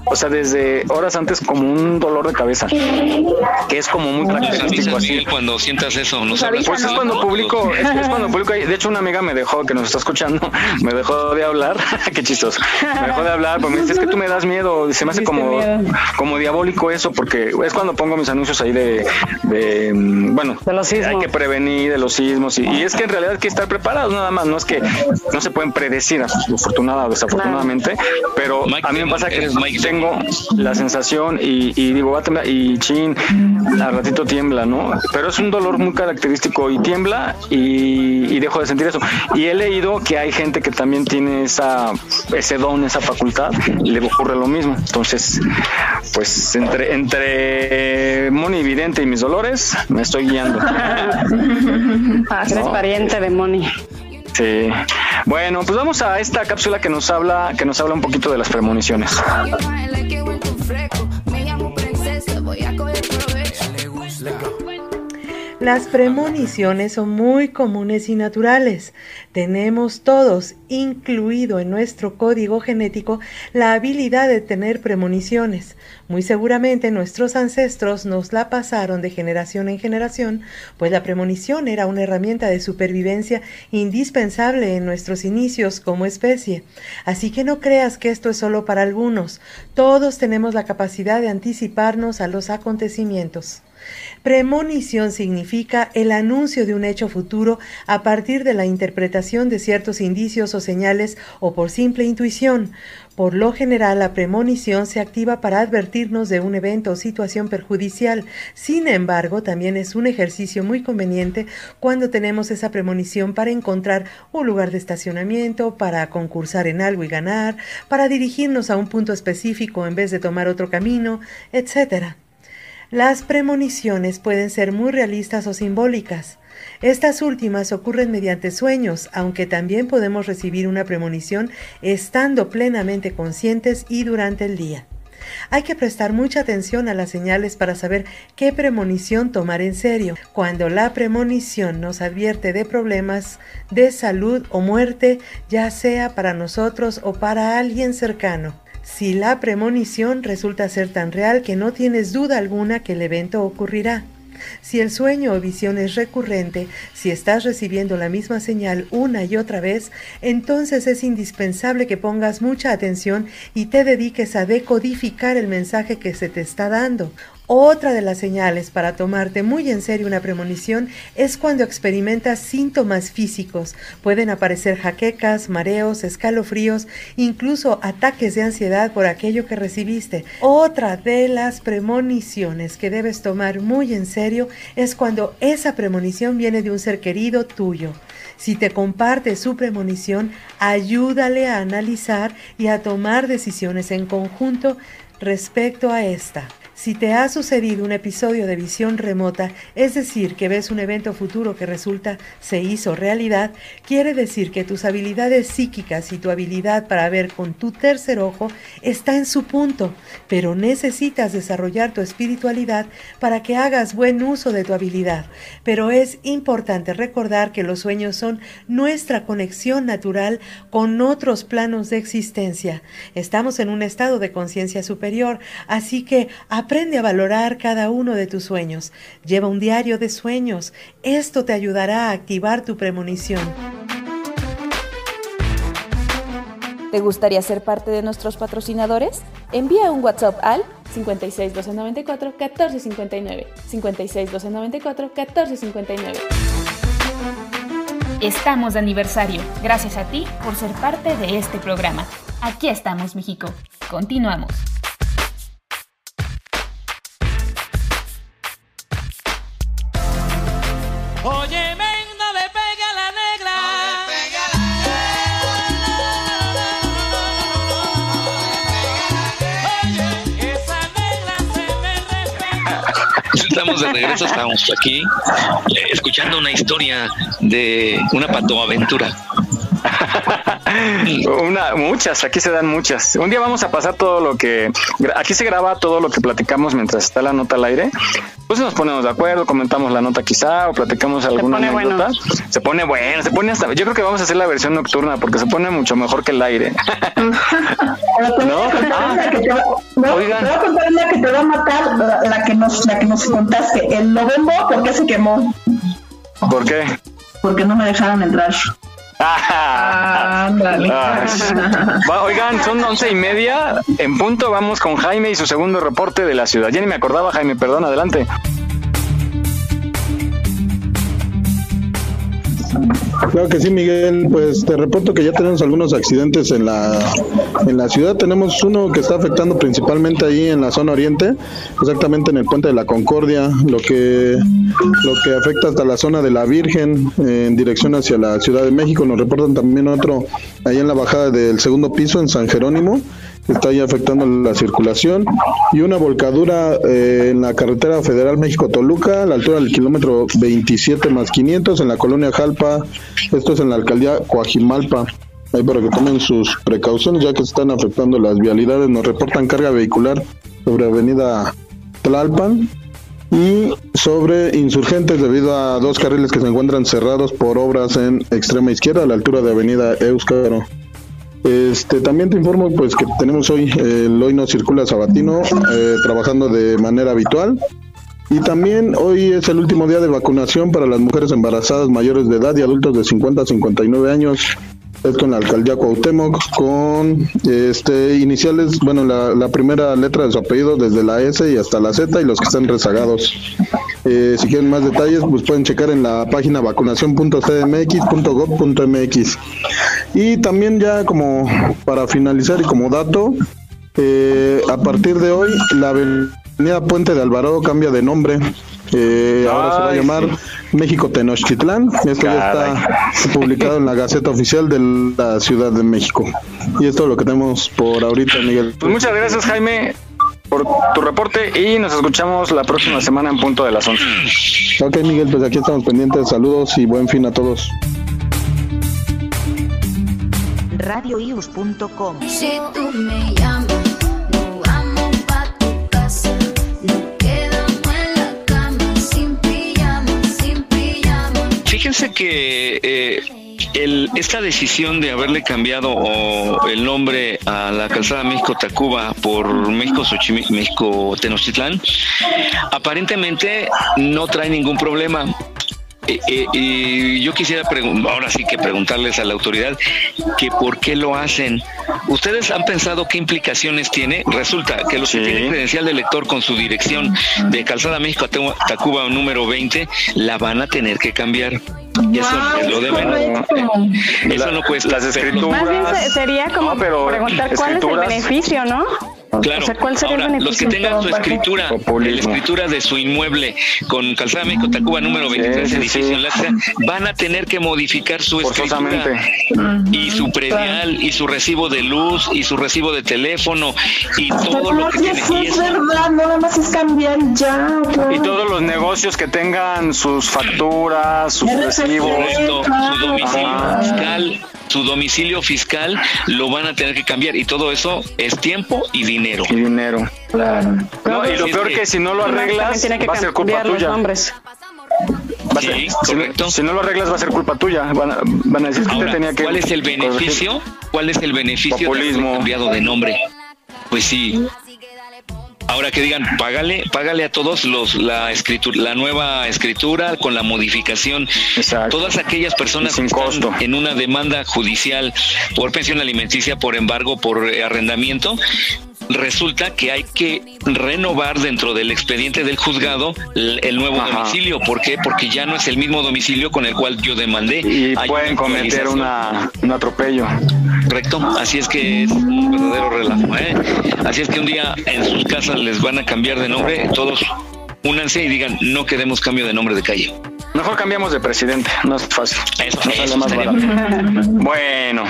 o sea, desde horas antes como un dolor de cabeza, que es como muy característico así. Miguel, cuando sientas eso, no sabes. Pues es cuando publico, es, es cuando publico, ahí. de hecho una amiga me dejó, que nos está escuchando, me dejó de hablar, qué chistoso, me dejó de hablar, porque me dice, es que tú me das miedo, se me hace como, como diabólico eso, porque es cuando pongo mis anuncios ahí de, de mm, bueno, hay que prevenir de los sismos, y, y es que en realidad hay que estar preparados nada más, no es que no se pueden predecir, afortunada o desafortunadamente, pero a mí me pasa que tengo la sensación y, y digo, va a temblar, y chin, al ratito tiembla, ¿no? Pero es un dolor muy característico y tiembla y, y dejo de sentir eso. Y he leído que hay gente que también tiene esa, ese don, esa facultad, y le ocurre lo mismo. Entonces, pues entre, entre Moni Vidente y mis dolores, me estoy guiando. Eres No. pariente de Moni. Sí. Bueno, pues vamos a esta cápsula que nos habla, que nos habla un poquito de las premoniciones. Las premoniciones son muy comunes y naturales. Tenemos todos, incluido en nuestro código genético, la habilidad de tener premoniciones. Muy seguramente nuestros ancestros nos la pasaron de generación en generación, pues la premonición era una herramienta de supervivencia indispensable en nuestros inicios como especie. Así que no creas que esto es solo para algunos. Todos tenemos la capacidad de anticiparnos a los acontecimientos. Premonición significa el anuncio de un hecho futuro a partir de la interpretación de ciertos indicios o señales o por simple intuición. Por lo general, la premonición se activa para advertirnos de un evento o situación perjudicial. Sin embargo, también es un ejercicio muy conveniente cuando tenemos esa premonición para encontrar un lugar de estacionamiento, para concursar en algo y ganar, para dirigirnos a un punto específico en vez de tomar otro camino, etc. Las premoniciones pueden ser muy realistas o simbólicas. Estas últimas ocurren mediante sueños, aunque también podemos recibir una premonición estando plenamente conscientes y durante el día. Hay que prestar mucha atención a las señales para saber qué premonición tomar en serio. Cuando la premonición nos advierte de problemas de salud o muerte, ya sea para nosotros o para alguien cercano. Si la premonición resulta ser tan real que no tienes duda alguna que el evento ocurrirá. Si el sueño o visión es recurrente, si estás recibiendo la misma señal una y otra vez, entonces es indispensable que pongas mucha atención y te dediques a decodificar el mensaje que se te está dando. Otra de las señales para tomarte muy en serio una premonición es cuando experimentas síntomas físicos. Pueden aparecer jaquecas, mareos, escalofríos, incluso ataques de ansiedad por aquello que recibiste. Otra de las premoniciones que debes tomar muy en serio es cuando esa premonición viene de un ser querido tuyo. Si te comparte su premonición, ayúdale a analizar y a tomar decisiones en conjunto respecto a esta. Si te ha sucedido un episodio de visión remota, es decir, que ves un evento futuro que resulta se hizo realidad, quiere decir que tus habilidades psíquicas y tu habilidad para ver con tu tercer ojo está en su punto, pero necesitas desarrollar tu espiritualidad para que hagas buen uso de tu habilidad. Pero es importante recordar que los sueños son nuestra conexión natural con otros planos de existencia. Estamos en un estado de conciencia superior, así que Aprende a valorar cada uno de tus sueños. Lleva un diario de sueños. Esto te ayudará a activar tu premonición. ¿Te gustaría ser parte de nuestros patrocinadores? Envía un WhatsApp al 56 294 1459. 56 294 1459. Estamos de aniversario. Gracias a ti por ser parte de este programa. Aquí estamos, México. Continuamos. De regreso, estamos aquí eh, escuchando una historia de una patoaventura. Una, muchas, aquí se dan muchas. Un día vamos a pasar todo lo que, aquí se graba todo lo que platicamos mientras está la nota al aire. Pues nos ponemos de acuerdo, comentamos la nota quizá o platicamos alguna anécdota. Se pone bueno, se pone hasta, yo creo que vamos a hacer la versión nocturna porque se pone mucho mejor que el aire. ¿No? Oigan. Te voy a contar una que te va a matar, la, la que nos, la que nos contaste. El Novembo, ¿por qué se quemó? ¿Por qué? Porque no me dejaron entrar. Ah, oigan, son once y media. En punto vamos con Jaime y su segundo reporte de la ciudad. Ya ni me acordaba, Jaime, perdón, adelante. Claro que sí, Miguel. Pues te reporto que ya tenemos algunos accidentes en la, en la ciudad. Tenemos uno que está afectando principalmente ahí en la zona oriente, exactamente en el puente de la Concordia, lo que, lo que afecta hasta la zona de la Virgen en dirección hacia la Ciudad de México. Nos reportan también otro ahí en la bajada del segundo piso en San Jerónimo. Está ahí afectando la circulación y una volcadura eh, en la carretera federal México-Toluca, a la altura del kilómetro 27 más 500 en la colonia Jalpa, esto es en la alcaldía Coajimalpa. Ahí para que tomen sus precauciones ya que se están afectando las vialidades. Nos reportan carga vehicular sobre avenida Tlalpan y sobre insurgentes debido a dos carriles que se encuentran cerrados por obras en extrema izquierda a la altura de avenida Euskaro. Este, también te informo pues que tenemos hoy el hoy no circula sabatino eh, trabajando de manera habitual y también hoy es el último día de vacunación para las mujeres embarazadas mayores de edad y adultos de 50 a 59 años. Esto en la alcaldía Cuauhtémoc con este iniciales, bueno, la, la primera letra de su apellido desde la S y hasta la Z y los que están rezagados. Eh, si quieren más detalles, pues pueden checar en la página vacunación.cdmx.gov.mx. Y también ya como para finalizar y como dato, eh, a partir de hoy la avenida Puente de Alvarado cambia de nombre. Eh, ahora se va a llamar México Tenochtitlán. Esto ya está publicado en la Gaceta Oficial de la Ciudad de México. Y esto es lo que tenemos por ahorita, Miguel. Pues muchas gracias, Jaime, por tu reporte y nos escuchamos la próxima semana en punto de las 11. Ok, Miguel, pues aquí estamos pendientes. Saludos y buen fin a todos. radioius.com. Si tú me llamas, Fíjense que eh, esta decisión de haberle cambiado el nombre a la calzada México Tacuba por México Xochimilco, México Tenochtitlán, aparentemente no trae ningún problema. Eh, eh, y yo quisiera ahora sí que preguntarles a la autoridad que por qué lo hacen. ¿Ustedes han pensado qué implicaciones tiene? Resulta que los que tienen credencial de lector con su dirección de Calzada México Tacu- Tacuba número 20 la van a tener que cambiar. Y eso lo deben. Eso no cuesta. Las escrituras. Más bien se- sería como No, pero preguntar cuál es el beneficio, ¿no? Claro. O sea, ¿cuál sería el Ahora, los que beneficio? tengan su escritura, la escritura de su inmueble con Calzada México Tacuba número 23, sí, edificio Laxa, van a tener que modificar su escritura y su predial y su recibo de luz y su recibo de teléfono y todo lo que tiene. Y es verdad, nada más es cambiar ya. claro. Y todos los negocios que tengan sus facturas, sus recibos. Su domicilio fiscal, su domicilio fiscal lo van a tener que cambiar y todo eso es tiempo y dinero. Y dinero. Claro. No, y lo peor que si no lo arreglas, También tiene que va a ser culpa cambiar los tuya. nombres. Va a ser- si, si no lo arreglas, va a ser culpa tuya. Van a, van a decir que te tenía que. ¿cuál es el beneficio? ¿Cuál es el beneficio de haberle cambiado de nombre? Pues sí. Ahora que digan, págale, págale a todos los la escritura, la nueva escritura con la modificación. Todas aquellas personas que están en una demanda judicial por pensión alimenticia, por embargo, por eh, arrendamiento, resulta que hay que renovar dentro del expediente del juzgado el, nuevo domicilio. ¿Por qué? Porque ya no es el mismo domicilio con el cual yo demandé. Y Hay pueden cometer una, un atropello. Correcto, así es que es un verdadero relajo. ¿eh? Así es que un día en sus casas les van a cambiar de nombre, todos únanse y digan, no queremos cambio de nombre de calle. Mejor cambiamos de presidente, no es fácil. Eso, sale eso más. Bueno,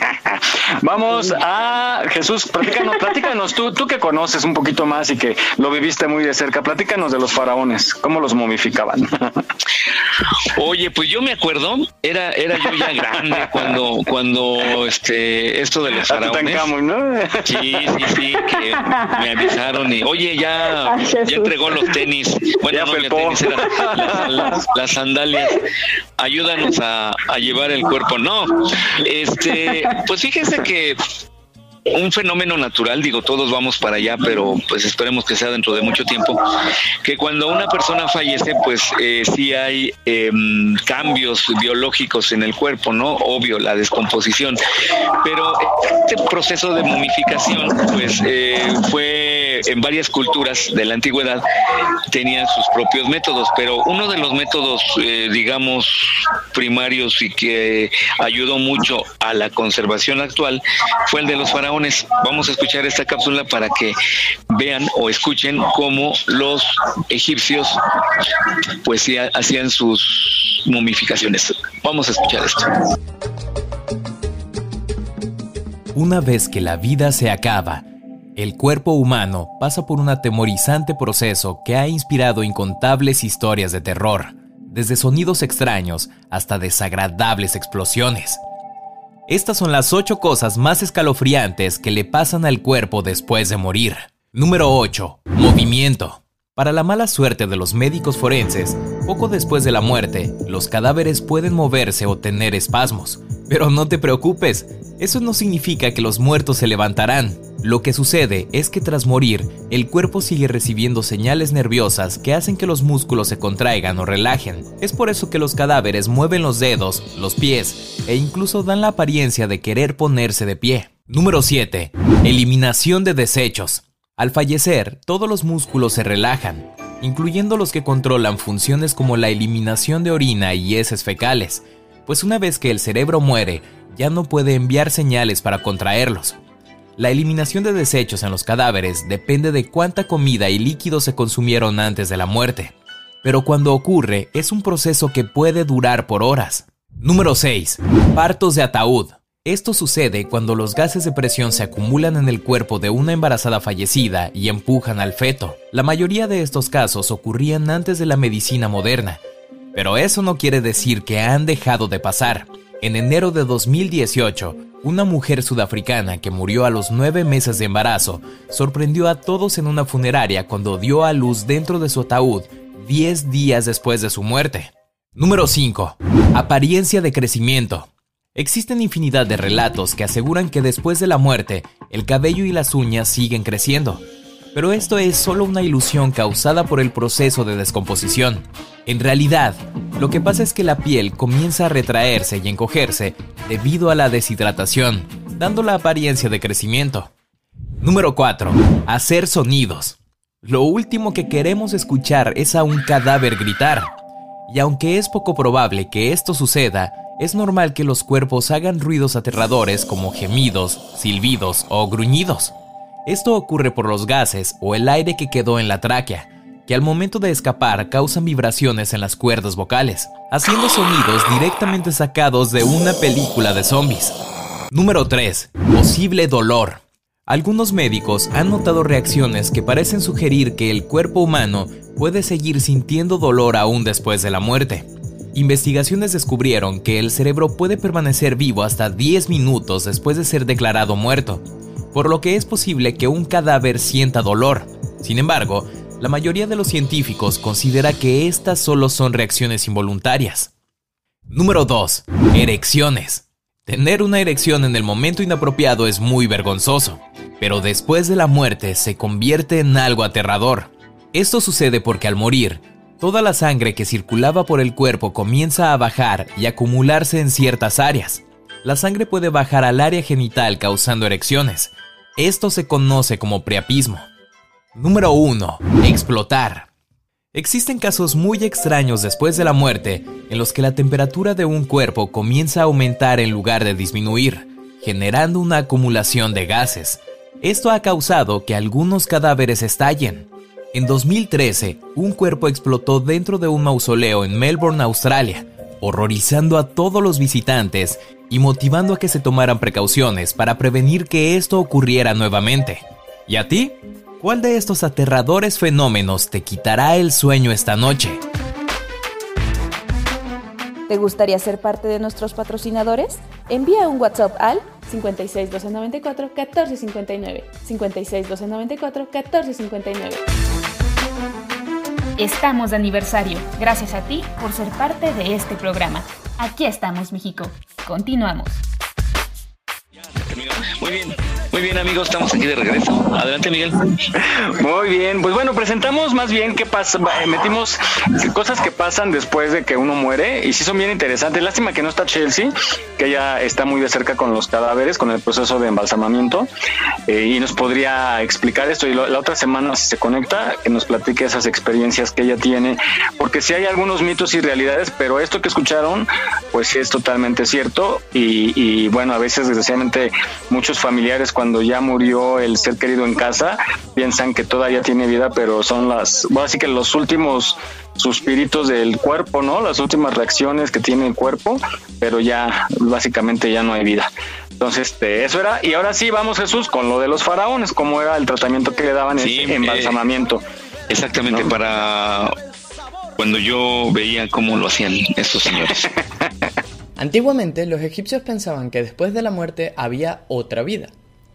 vamos a Jesús, platícanos, platícanos tú, tú que conoces un poquito más y que lo viviste muy de cerca, platícanos de los faraones, cómo los momificaban. Oye, pues yo me acuerdo, era, era yo ya grande cuando, cuando este, esto de los A faraones. ¿no? Sí, sí, sí, que me avisaron y, oye, ya, ya entregó los tenis. Bueno, Ya no, los felpó. tenis eran las, las- las sandalias. Ayúdanos a, a llevar el cuerpo. No, este, pues fíjense que un fenómeno natural, digo, todos vamos para allá, pero pues esperemos que sea dentro de mucho tiempo, que cuando una persona fallece, pues eh, sí hay em, cambios biológicos en el cuerpo, ¿no? Obvio, la descomposición, pero este proceso de momificación, pues eh, fue en varias culturas de la antigüedad, tenían sus propios métodos, pero uno de los métodos, eh, digamos, primarios y que ayudó mucho a la conservación actual fue el de los faraones. Vamos a escuchar esta cápsula para que vean o escuchen cómo los egipcios pues hacían sus momificaciones. Vamos a escuchar esto. Una vez que la vida se acaba, el cuerpo humano pasa por un atemorizante proceso que ha inspirado incontables historias de terror, desde sonidos extraños hasta desagradables explosiones. Estas son las 8 cosas más escalofriantes que le pasan al cuerpo después de morir. Número 8. Movimiento. Para la mala suerte de los médicos forenses, poco después de la muerte, los cadáveres pueden moverse o tener espasmos. Pero no te preocupes, eso no significa que los muertos se levantarán. Lo que sucede es que tras morir, el cuerpo sigue recibiendo señales nerviosas que hacen que los músculos se contraigan o relajen. Es por eso que los cadáveres mueven los dedos, los pies e incluso dan la apariencia de querer ponerse de pie. Número 7. Eliminación de desechos. Al fallecer, todos los músculos se relajan, incluyendo los que controlan funciones como la eliminación de orina y heces fecales, pues una vez que el cerebro muere, ya no puede enviar señales para contraerlos. La eliminación de desechos en los cadáveres depende de cuánta comida y líquidos se consumieron antes de la muerte, pero cuando ocurre es un proceso que puede durar por horas. Número 6. Partos de ataúd. Esto sucede cuando los gases de presión se acumulan en el cuerpo de una embarazada fallecida y empujan al feto. La mayoría de estos casos ocurrían antes de la medicina moderna, pero eso no quiere decir que han dejado de pasar. En enero de 2018, una mujer sudafricana que murió a los nueve meses de embarazo sorprendió a todos en una funeraria cuando dio a luz dentro de su ataúd 10 días después de su muerte. Número 5. Apariencia de crecimiento. Existen infinidad de relatos que aseguran que después de la muerte, el cabello y las uñas siguen creciendo. Pero esto es solo una ilusión causada por el proceso de descomposición. En realidad, lo que pasa es que la piel comienza a retraerse y encogerse debido a la deshidratación, dando la apariencia de crecimiento. Número 4. Hacer sonidos. Lo último que queremos escuchar es a un cadáver gritar. Y aunque es poco probable que esto suceda, es normal que los cuerpos hagan ruidos aterradores como gemidos, silbidos o gruñidos. Esto ocurre por los gases o el aire que quedó en la tráquea, que al momento de escapar causan vibraciones en las cuerdas vocales, haciendo sonidos directamente sacados de una película de zombies. Número 3. Posible dolor. Algunos médicos han notado reacciones que parecen sugerir que el cuerpo humano puede seguir sintiendo dolor aún después de la muerte. Investigaciones descubrieron que el cerebro puede permanecer vivo hasta 10 minutos después de ser declarado muerto, por lo que es posible que un cadáver sienta dolor. Sin embargo, la mayoría de los científicos considera que estas solo son reacciones involuntarias. Número 2. Erecciones. Tener una erección en el momento inapropiado es muy vergonzoso, pero después de la muerte se convierte en algo aterrador. Esto sucede porque al morir, toda la sangre que circulaba por el cuerpo comienza a bajar y acumularse en ciertas áreas. La sangre puede bajar al área genital causando erecciones, Esto se conoce como priapismo. Número 1. Explotar. Existen casos muy extraños después de la muerte en los que la temperatura de un cuerpo comienza a aumentar en lugar de disminuir, generando una acumulación de gases. Esto ha causado que algunos cadáveres estallen. En 2013, un cuerpo explotó dentro de un mausoleo en Melbourne, Australia, horrorizando a todos los visitantes y motivando a que se tomaran precauciones para prevenir que esto ocurriera nuevamente. ¿Y a ti? ¿Cuál de estos aterradores fenómenos te quitará el sueño esta noche? ¿Te gustaría ser parte de nuestros patrocinadores? Envía un WhatsApp al 56 294 1459. 56 294 1459. Estamos de aniversario. Gracias a ti por ser parte de este programa. Aquí estamos, México. Continuamos. Muy bien, muy bien amigos, estamos aquí de regreso. Adelante Miguel. Muy bien, pues bueno, presentamos más bien qué pasa, eh, metimos cosas que pasan después de que uno muere y sí son bien interesantes. Lástima que no está Chelsea, que ella está muy de cerca con los cadáveres, con el proceso de embalsamamiento eh, y nos podría explicar esto y lo- la otra semana si se conecta, que nos platique esas experiencias que ella tiene, porque sí hay algunos mitos y realidades, pero esto que escucharon, pues sí es totalmente cierto y, bueno, a veces desgraciadamente muchos familiares ya murió el ser querido en casa piensan que todavía tiene vida, pero son las, bueno, así que los últimos suspiritos del cuerpo, ¿no? Las últimas reacciones que tiene el cuerpo, pero ya básicamente ya no hay vida. Entonces, este, eso era. Y ahora sí, vamos Jesús con lo de los faraones, cómo era el tratamiento que le daban Sí, ese embalsamamiento. Exactamente, para cuando yo veía cómo lo hacían estos señores. Antiguamente los egipcios pensaban que después de la muerte había otra vida.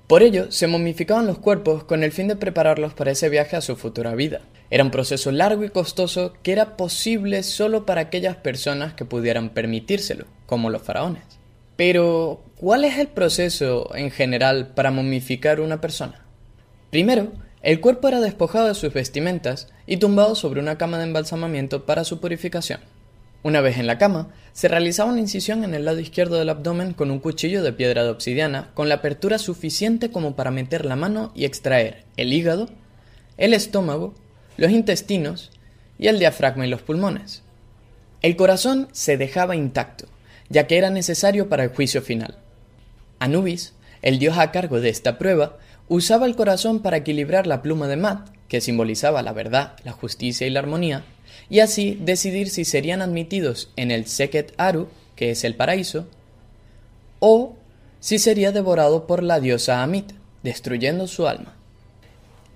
Por ello, se momificaban los cuerpos con el fin de prepararlos para ese viaje a su futura vida. Era un proceso largo y costoso que era posible solo para aquellas personas que pudieran permitírselo, como los faraones. Pero, ¿cuál es el proceso en general para momificar una persona? Primero, el cuerpo era despojado de sus vestimentas y tumbado sobre una cama de embalsamamiento para su purificación. Una vez en la cama, se realizaba una incisión en el lado izquierdo del abdomen con un cuchillo de piedra de obsidiana con la apertura suficiente como para meter la mano y extraer el hígado, el estómago, los intestinos y el diafragma y los pulmones. El corazón se dejaba intacto, ya que era necesario para el juicio final. Anubis, el dios a cargo de esta prueba, usaba el corazón para equilibrar la pluma de Mat, que simbolizaba la verdad, la justicia y la armonía, y así decidir si serían admitidos en el Seket Aru, que es el paraíso, o si sería devorado por la diosa Amit, destruyendo su alma.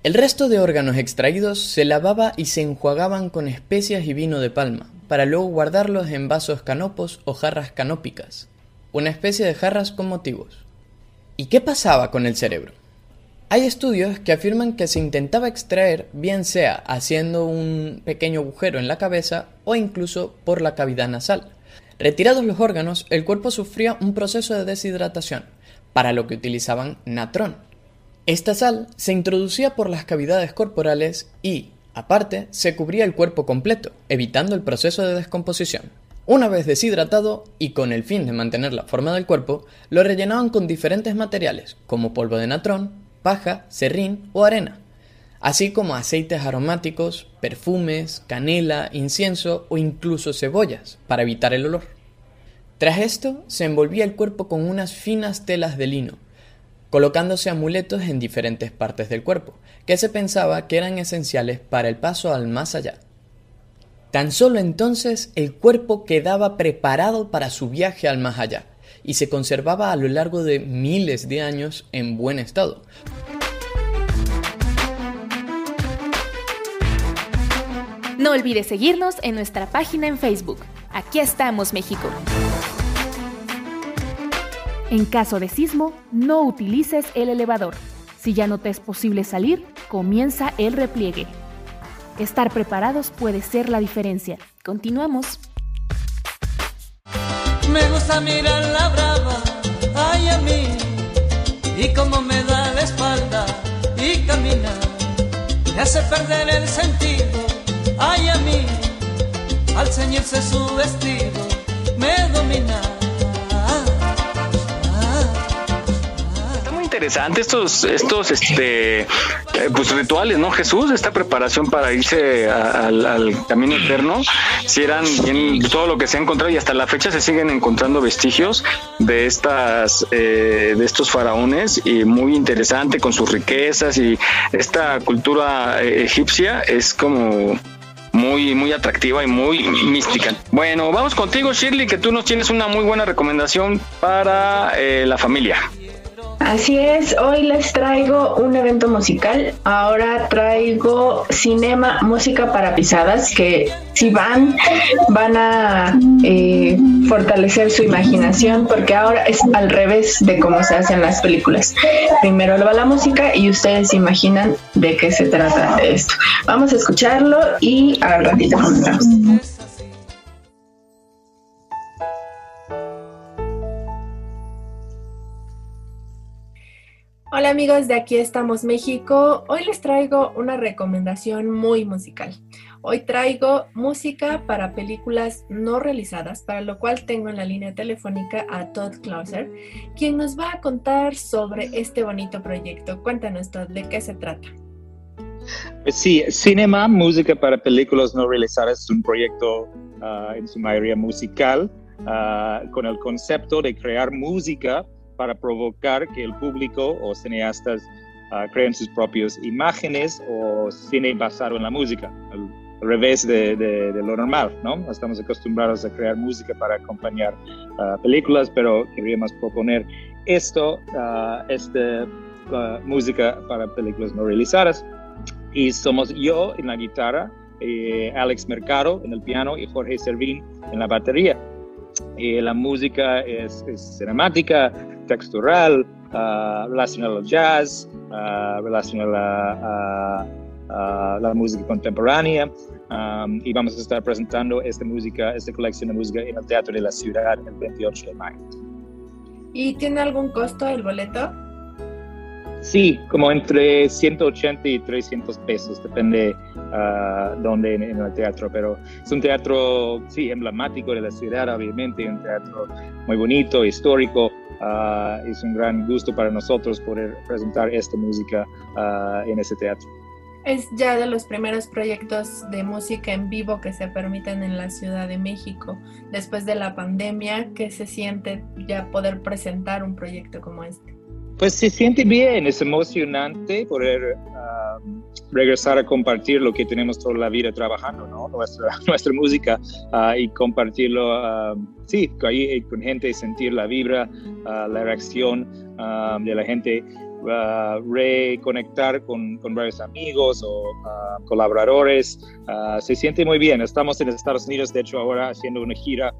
El resto de órganos extraídos se lavaba y se enjuagaban con especias y vino de palma, para luego guardarlos en vasos canopos o jarras canópicas, una especie de jarras con motivos. ¿Y qué pasaba con el cerebro? Hay estudios que afirman que se intentaba extraer bien sea haciendo un pequeño agujero en la cabeza o incluso por la cavidad nasal. Retirados los órganos, el cuerpo sufría un proceso de deshidratación, para lo que utilizaban natrón. Esta sal se introducía por las cavidades corporales y, aparte, se cubría el cuerpo completo, evitando el proceso de descomposición. Una vez deshidratado y con el fin de mantener la forma del cuerpo, lo rellenaban con diferentes materiales, como polvo de natrón, paja, serrín o arena, así como aceites aromáticos, perfumes, canela, incienso o incluso cebollas, para evitar el olor. Tras esto, se envolvía el cuerpo con unas finas telas de lino, colocándose amuletos en diferentes partes del cuerpo, que se pensaba que eran esenciales para el paso al más allá. Tan solo entonces el cuerpo quedaba preparado para su viaje al más allá, y se conservaba a lo largo de miles de años en buen estado. No olvides seguirnos en nuestra página en Facebook. Aquí estamos, México. En caso de sismo, no utilices el elevador. Si ya no te es posible salir, comienza el repliegue. Estar preparados puede ser la diferencia. Continuamos. Me gusta mirar la brava, ay a mí, y cómo me da la espalda y camina, me hace perder el sentido, ay a mí, al ceñirse su vestido, me domina. Interesante estos, estos, este, eh, pues rituales, ¿no? Jesús, esta preparación para irse al, camino eterno, si eran bien todo lo que se ha encontrado y hasta la fecha se siguen encontrando vestigios de estas, eh, de estos faraones y muy interesante con sus riquezas y esta cultura eh, egipcia es como muy, muy atractiva y muy mística. Bueno, vamos contigo, Shirley, que tú nos tienes una muy buena recomendación para la familia. Así es, hoy les traigo un evento musical. Ahora traigo Cinema Música para Pisadas, que si van, van a eh, fortalecer su imaginación, porque ahora es al revés de cómo se hacen las películas. Primero va la música y ustedes se imaginan de qué se trata esto. Vamos a escucharlo y al ratito comentamos. Amigos de Aquí estamos México. Hoy les traigo una recomendación muy musical. Hoy traigo música para películas no realizadas, para lo cual tengo en la línea telefónica a Todd Clauser, quien nos va a contar sobre este bonito proyecto. Cuéntanos Todd, ¿de qué se trata? Pues sí, Cinema, música para películas no realizadas, es un proyecto ah, en su mayoría musical ah, con el concepto de crear música para provocar que el público o cineastas ah, creen sus propias imágenes o cine basado en la música, al, al revés de, de- de lo normal, ¿no? Estamos acostumbrados a crear música para acompañar ah, películas, pero queríamos proponer esto, ah, esta música para películas no realizadas y somos yo en la guitarra, eh, Alex Mercado en el piano y Jorge Servín en la batería. Eh, la música es, es cinemática, textural, ah, relacionada al jazz, ah, relacionada a la música contemporánea. um, y vamos a estar presentando esta música, esta colección de música en el Teatro de la Ciudad el 28 de mayo. ¿Y tiene algún costo el boleto? Sí, como entre 180 y 300 pesos, depende ah, dónde en, el teatro, pero es un teatro, sí, emblemático de la ciudad, obviamente, un teatro muy bonito, histórico, ah, es un gran gusto para nosotros poder presentar esta música ah, en ese teatro. Es ya de los primeros proyectos de música en vivo que se permiten en la Ciudad de México después de la pandemia. ¿Qué se siente ya poder presentar un proyecto como este? Pues se siente bien, es emocionante poder ah, regresar a compartir lo que tenemos toda la vida trabajando, ¿no? Nuestra, nuestra música ah, y compartirlo, ah, sí, ahí con gente, sentir la vibra, la reacción de la gente, reconectar con, con varios amigos o colaboradores. Se siente muy bien. Estamos en Estados Unidos, de hecho, ahora haciendo una gira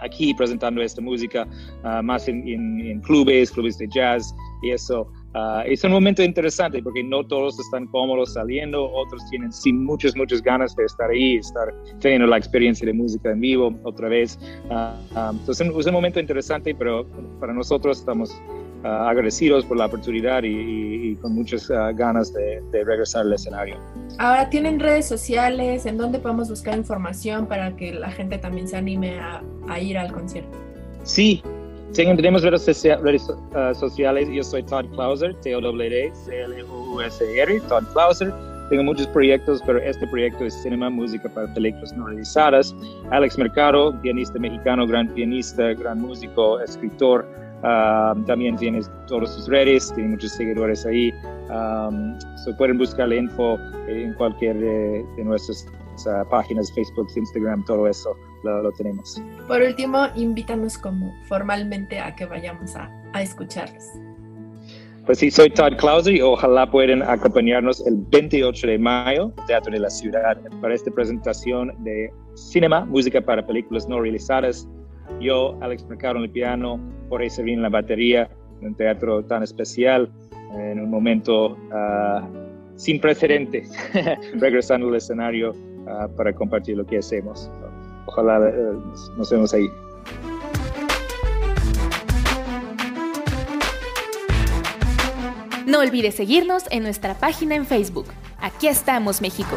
aquí presentando esta música ah, más en, en- en clubes, clubes de jazz y eso. ah, es un momento interesante porque no todos están cómodos saliendo, otros tienen sí muchas, muchas ganas de estar ahí, estar teniendo la experiencia de música en vivo otra vez. Ah, entonces es un momento interesante, pero para nosotros estamos ah, agradecidos por la oportunidad y, y- y con muchas ah, ganas de, de regresar al escenario. Ahora tienen redes sociales, ¿en dónde podemos buscar información para que la gente también se anime a, a ir al concierto? Sí, tenemos redes, ah, sociales. Yo soy Todd Clauser, T-O-D-D-C-L-U-S-E-R, Todd Clauser. Tengo muchos proyectos, pero este proyecto es Cinema, Música para Películas No Realizadas. Alex Mercado, pianista mexicano, gran pianista, gran músico, escritor. Ah, también tiene todas sus redes, tiene muchos seguidores ahí. Um, so pueden buscar la info en cualquier de, de nuestras ah, páginas, Facebook, Instagram, todo eso lo- lo tenemos. Por último, invítanos como formalmente a que vayamos a, a escucharlos. Pues sí, soy Todd Clauser y ojalá puedan acompañarnos el 28 de mayo, Teatro de la Ciudad, para esta presentación de cinema, música para películas no realizadas. Yo, Alex Mercado en el piano, Jorge Servín en la batería, en un teatro tan especial, en un momento ah, sin precedentes, regresando al escenario ah, para compartir lo que hacemos. Ojalá eh, nos vemos ahí. No olvides seguirnos en nuestra página en Facebook. Aquí estamos, México.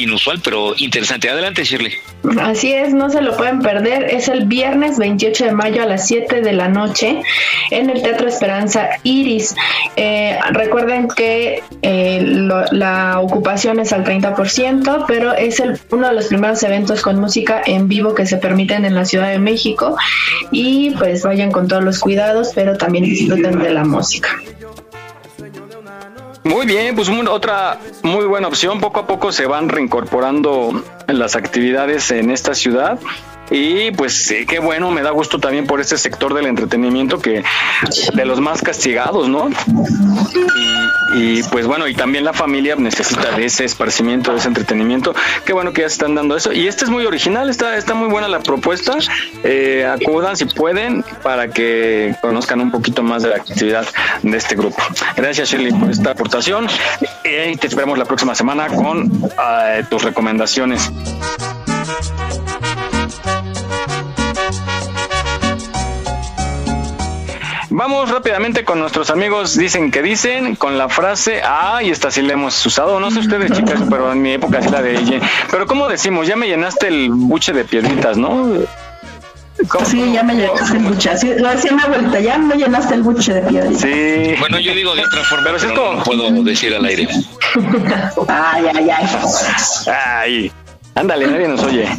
inusual, pero interesante. Adelante, Shirley. Así es, no se lo pueden perder. Es el viernes 28 de mayo a las 7 de la noche en el Teatro Esperanza Iris. Eh, recuerden que eh, lo- la ocupación es al 30%, pero es el, uno de los primeros eventos con música en vivo que se permiten en la Ciudad de México. Y pues vayan con todos los cuidados, pero también disfruten de la música. Muy bien, pues otra muy buena opción. Poco a poco se van reincorporando las actividades en esta ciudad. Y pues qué bueno, me da gusto también por este sector del entretenimiento que de los más castigados, ¿no? Y, pues bueno, y también la familia necesita de ese esparcimiento, de ese entretenimiento. Qué bueno que ya se están dando eso. Y este es muy original, está, está muy buena la propuesta. Eh, acudan si pueden para que conozcan un poquito más de la actividad de este grupo. Gracias Shirley por esta aportación y te esperamos la próxima semana con eh, tus recomendaciones. Vamos rápidamente con nuestros amigos Dicen que dicen, con la frase, ah, y esta sí la hemos usado, no sé ustedes chicas, pero en mi época sí la de ella. Pero ¿cómo decimos? Ya me llenaste el buche de piedritas, ¿no? Sí, ya me llenaste el buche. Así, lo decía mi abuelita, ya me llenaste el buche de piedra. Sí. Bueno, yo digo de otra forma, pero, no lo puedo decir al aire. Ay, ay, ay. Ay, ándale, nadie nos oye.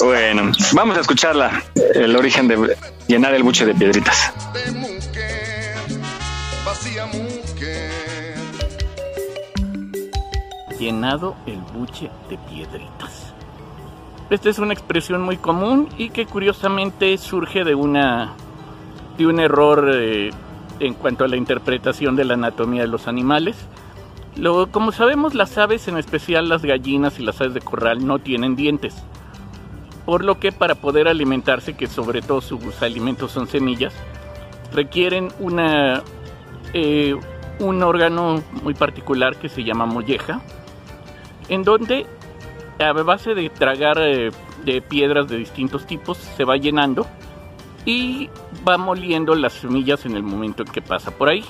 bueno, vamos a escucharla, el origen de llenar el buche de piedritas. llenado el buche de piedritas. Esta es una expresión muy común y que curiosamente surge de una de un error eh, en cuanto a la interpretación de la anatomía de los animales. Como sabemos, las aves, en especial las gallinas y las aves de corral, no tienen dientes. Por lo que para poder alimentarse, que sobre todo sus alimentos son semillas, requieren una, eh, un órgano muy particular que se llama molleja, en donde a base de tragar eh, de piedras de distintos tipos se va llenando y va moliendo las semillas en el momento en que pasa por ahí.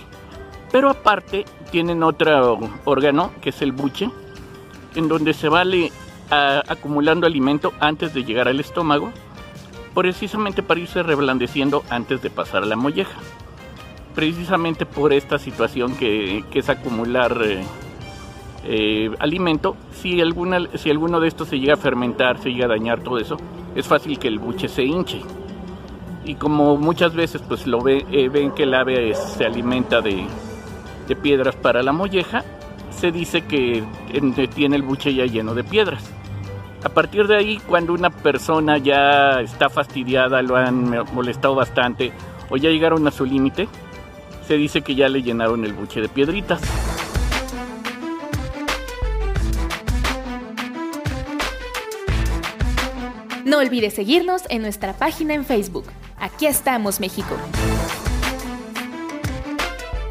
Pero aparte tienen otro órgano que es el buche, en donde se va le- a- acumulando alimento antes de llegar al estómago, precisamente para irse reblandeciendo antes de pasar a la molleja. Precisamente por esta situación que, que es acumular eh, eh, alimento, si, alguna, si alguno de estos se llega a fermentar, se llega a dañar todo eso, es fácil que el buche se hinche. Y como muchas veces pues lo ve, eh, ven que el ave se alimenta de, de piedras para la molleja, se dice que tiene el buche ya lleno de piedras. A partir de ahí, cuando una persona ya está fastidiada, lo han molestado bastante o ya llegaron a su límite, se dice que ya le llenaron el buche de piedritas. No olvides seguirnos en nuestra página en Facebook. Aquí estamos, México.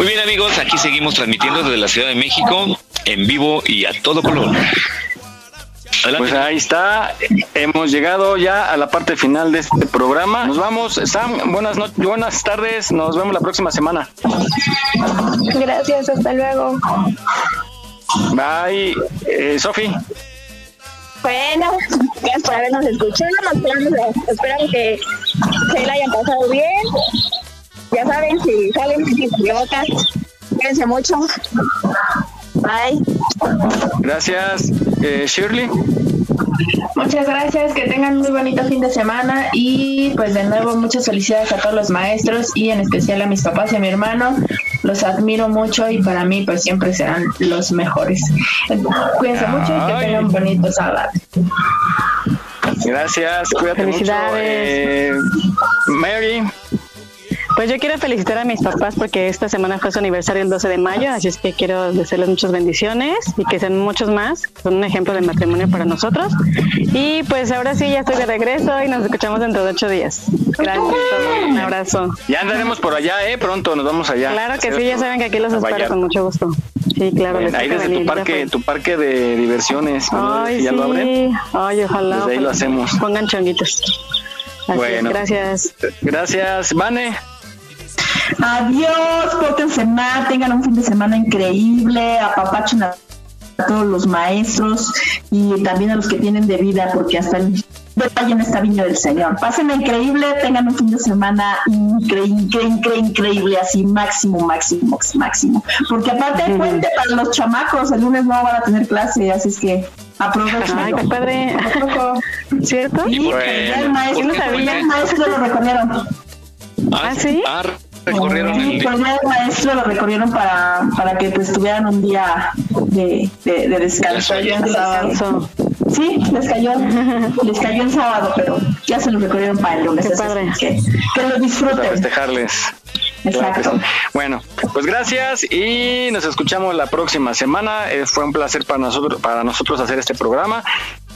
Muy bien amigos, aquí seguimos transmitiendo desde la Ciudad de México en vivo y a todo color. Pues ahí está, hemos llegado ya a la parte final de este programa. Nos vamos, Sam, buenas noches, buenas tardes, nos vemos la próxima semana. Gracias, hasta luego. Bye, eh, Sofi. Bueno, gracias por habernos escuchado. Esperamos, esperamos que se la hayan pasado bien. Ya saben, si salen idiotas, cuídense mucho. Bye. Gracias, eh, Shirley. Muchas gracias, que tengan muy bonito fin de semana y pues de nuevo muchas felicidades a todos los maestros y en especial a mis papás y a mi hermano. Los admiro mucho y para mí pues siempre serán los mejores. Cuídense mucho y que tengan un bonito sábado. Gracias, cuídate Felicidades. mucho. Eh, Mary. Pues yo quiero felicitar a mis papás porque esta semana fue su aniversario el 12 de mayo, así es que quiero desearles muchas bendiciones y que sean muchos más. Son un ejemplo de matrimonio para nosotros. Y pues ahora sí, ya estoy de regreso y nos escuchamos dentro de ocho días. Gracias, un abrazo. Ya andaremos por allá, ¿eh? Pronto nos vamos allá. Claro que sí, ya saben que aquí los espero con mucho gusto. Sí, claro. Bien, ahí desde venir, tu parque, tu parque de diversiones. ¿no? Ay, ya sí. lo abren. Ay, ojalá. Desde ahí ojalá. lo hacemos. Pongan chonguitos. Así es, Bueno. gracias. Gracias, Vane. Adiós, pórtense mal, tengan un fin de semana increíble, apapachen a a todos los maestros y también a los que tienen de vida, porque hasta el detalle en esta viña del Señor. Pásenla increíble, tengan un fin de semana incre, incre, incre- increíble, así máximo, máximo, máximo. Porque aparte hay puente para los chamacos, el lunes no van a tener clase, así es que aprovechen. Ay, qué padre. ¿Cierto? Sí, Bueno, ya el maestro, ¿por qué ya el maestro lo recorrieron. Ah, sí. Recorrieron Sí, el pues ya el maestro lo recorrieron para, para que pues tuvieran un día de, de, de descanso. De El sábado. Sí, les cayó, les cayó el sábado, pero ya se lo recorrieron para el lunes. Qué así padre. Que, que lo Para disfruten. festejarles. Claro que Exacto. Bueno, pues gracias y nos escuchamos la próxima semana. Eh, fue un placer para nosotros, para nosotros hacer este programa.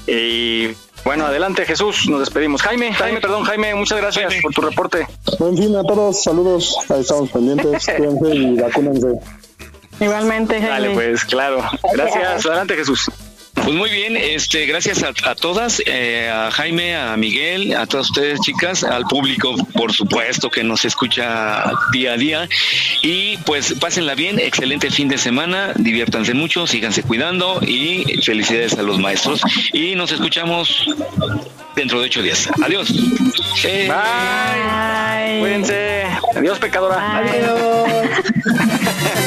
Y bueno, adelante Jesús, nos despedimos. Jaime, Jaime, perdón, Jaime, muchas gracias por tu reporte. En fin, a todos, saludos. Ahí estamos pendientes. Cuídense y vacúnense. Igualmente, Jaime. Dale, pues claro. Gracias, adelante Jesús. Pues muy bien, este, gracias a, a todas, eh, a Jaime, a Miguel, a todas ustedes chicas, al público, por supuesto, que nos escucha día a día. Y pues pásenla bien, excelente fin de semana, diviértanse mucho, síganse cuidando y felicidades a los maestros. Y nos escuchamos dentro de ocho días. Adiós. Eh, Bye. Cuídense. Adiós, pecadora. Adiós.